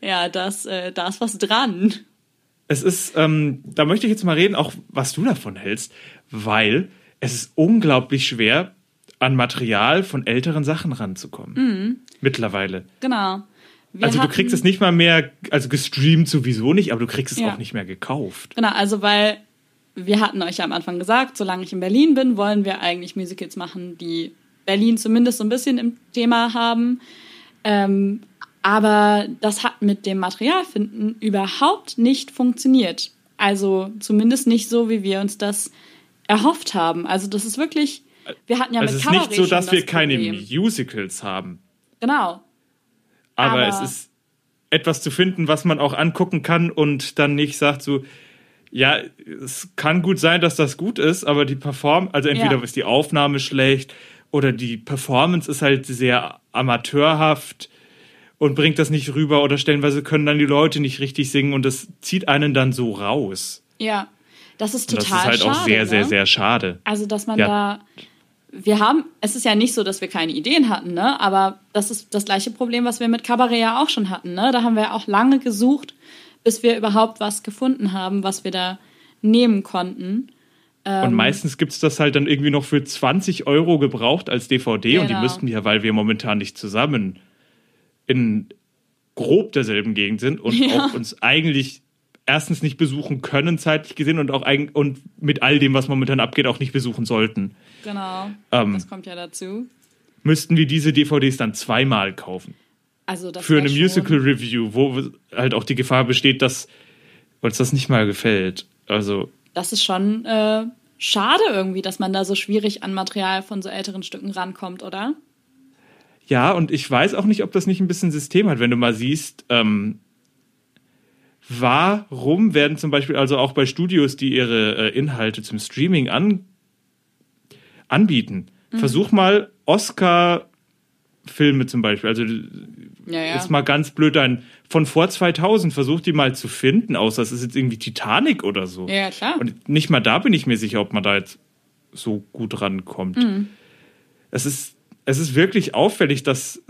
Ja, das, äh, da ist was dran. es ist, ähm, da möchte ich jetzt mal reden, auch was du davon hältst, weil es ist unglaublich schwer, an Material von älteren Sachen ranzukommen. Mittlerweile. Genau. Wir Also du hatten- kriegst es nicht mal mehr, also gestreamt sowieso nicht, aber du kriegst es Ja. auch nicht mehr gekauft. Genau, also weil wir hatten euch ja am Anfang gesagt, solange ich in Berlin bin, wollen wir eigentlich Musicals machen, die Berlin zumindest so ein bisschen im Thema haben. Ähm, aber das hat mit dem Materialfinden überhaupt nicht funktioniert. Also zumindest nicht so, wie wir uns das erhofft haben. Also das ist wirklich, wir hatten ja also mit es ist nicht so, dass das wir keine Problem. Musicals haben. Genau, Aber, Aber- es ist etwas zu finden, was man auch angucken kann und dann nicht sagt so, ja, es kann gut sein, dass das gut ist, aber die Perform, also entweder Ja. ist die Aufnahme schlecht oder die Performance ist halt sehr amateurhaft und bringt das nicht rüber oder stellenweise können dann die Leute nicht richtig singen und das zieht einen dann so raus. ja. Das ist total das ist halt auch schade, sehr, ne? sehr, sehr schade. Also, dass man Ja. da. Wir haben, es ist ja nicht so, dass wir keine Ideen hatten, ne? Aber das ist das gleiche Problem, was wir mit Cabaret ja auch schon hatten, ne? Da haben wir auch lange gesucht, bis wir überhaupt was gefunden haben, was wir da nehmen konnten. Ähm. Und meistens gibt's das halt dann irgendwie noch für 20 Euro gebraucht als DVD und die Genau. müssten wir, weil wir momentan nicht zusammen in grob derselben Gegend sind und <laughs> Ja. auch uns eigentlich erstens nicht besuchen können, zeitlich gesehen, und auch eigen, und mit all dem, was momentan abgeht, auch nicht besuchen sollten. Genau. Ähm. das kommt ja dazu. Müssten wir diese DVDs dann zweimal kaufen. Also das Für eine Musical Review, wo halt auch die Gefahr besteht, dass uns das nicht mal gefällt. Also, Das ist schon äh, schade irgendwie, dass man da so schwierig an Material von so älteren Stücken rankommt, oder? ja, und ich weiß auch nicht, ob das nicht ein bisschen System hat, wenn du mal siehst, ähm, warum werden zum Beispiel also auch bei Studios, die ihre äh, Inhalte zum Streaming an, anbieten, Mhm. versuch mal Oscar-Filme zum Beispiel, also Ja, ja. ist mal ganz blöd ein von vor 2000 versucht die mal zu finden, außer es ist jetzt irgendwie Titanic oder so. Ja, klar. Und nicht mal da bin ich mir sicher, ob man da jetzt so gut rankommt. Mhm. Es ist es ist wirklich auffällig, dass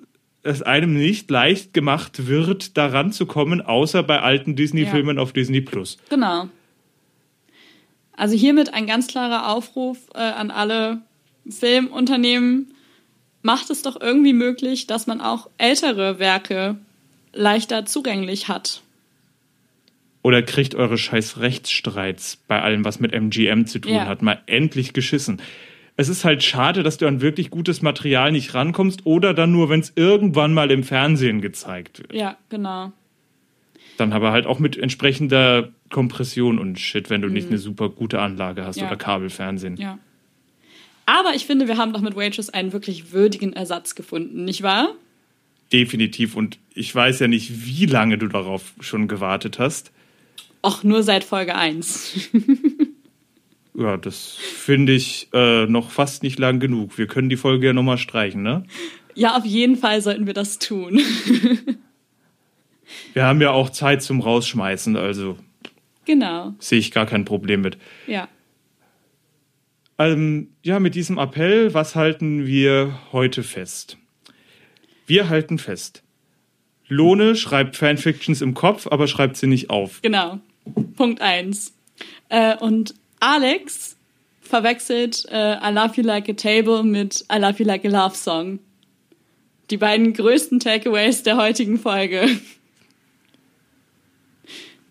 es einem nicht leicht gemacht wird, da ranzukommen, außer bei alten Disney-Filmen auf Disney Plus. Genau. Also hiermit ein ganz klarer Aufruf äh, an alle Filmunternehmen. Macht es doch irgendwie möglich, dass man auch ältere Werke leichter zugänglich hat. Oder kriegt eure scheiß Rechtsstreits bei allem, was mit MGM zu tun Ja. hat, mal endlich geschissen. Es ist halt schade, dass du an wirklich gutes Material nicht rankommst oder dann nur, wenn es irgendwann mal im Fernsehen gezeigt wird. Ja, genau. Dann aber halt auch mit entsprechender Kompression und Shit, wenn du nicht eine super gute Anlage hast Mhm. Ja. oder Kabelfernsehen. Ja. Aber ich finde, wir haben doch mit Waitress einen wirklich würdigen Ersatz gefunden, nicht wahr? Definitiv. Und ich weiß ja nicht, wie lange du darauf schon gewartet hast. Och, nur seit Folge 1. <laughs> Ja, das finde ich äh, noch fast nicht lang genug. Wir können die Folge ja nochmal streichen, ne? ja, auf jeden Fall sollten wir das tun. <laughs> Wir haben ja auch Zeit zum Rausschmeißen, also genau. sehe ich gar kein Problem mit. Ja. Ähm, ja, mit diesem Appell, was halten wir heute fest? Wir halten fest. Lone schreibt Fanfictions im Kopf, aber schreibt sie nicht auf. Genau. Punkt 1. Äh, und Alex verwechselt äh, I Love You Like a Table mit I Love You Like a Love Song. Die beiden größten Takeaways der heutigen Folge.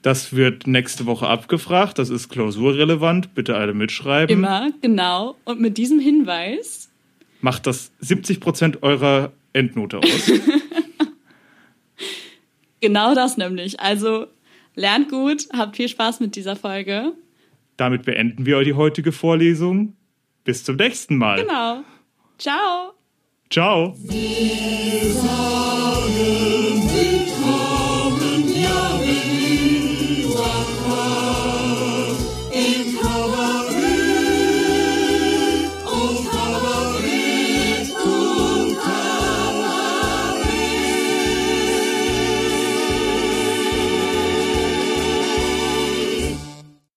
Das wird nächste Woche abgefragt. Das ist klausurrelevant. Bitte alle mitschreiben. Immer, genau. Und mit diesem Hinweis, Macht das 70% eurer Endnote aus. <laughs> genau das nämlich. Also lernt gut, habt viel Spaß mit dieser Folge. Damit beenden wir die heutige Vorlesung. Bis zum nächsten Mal. Genau. Ciao. Ciao.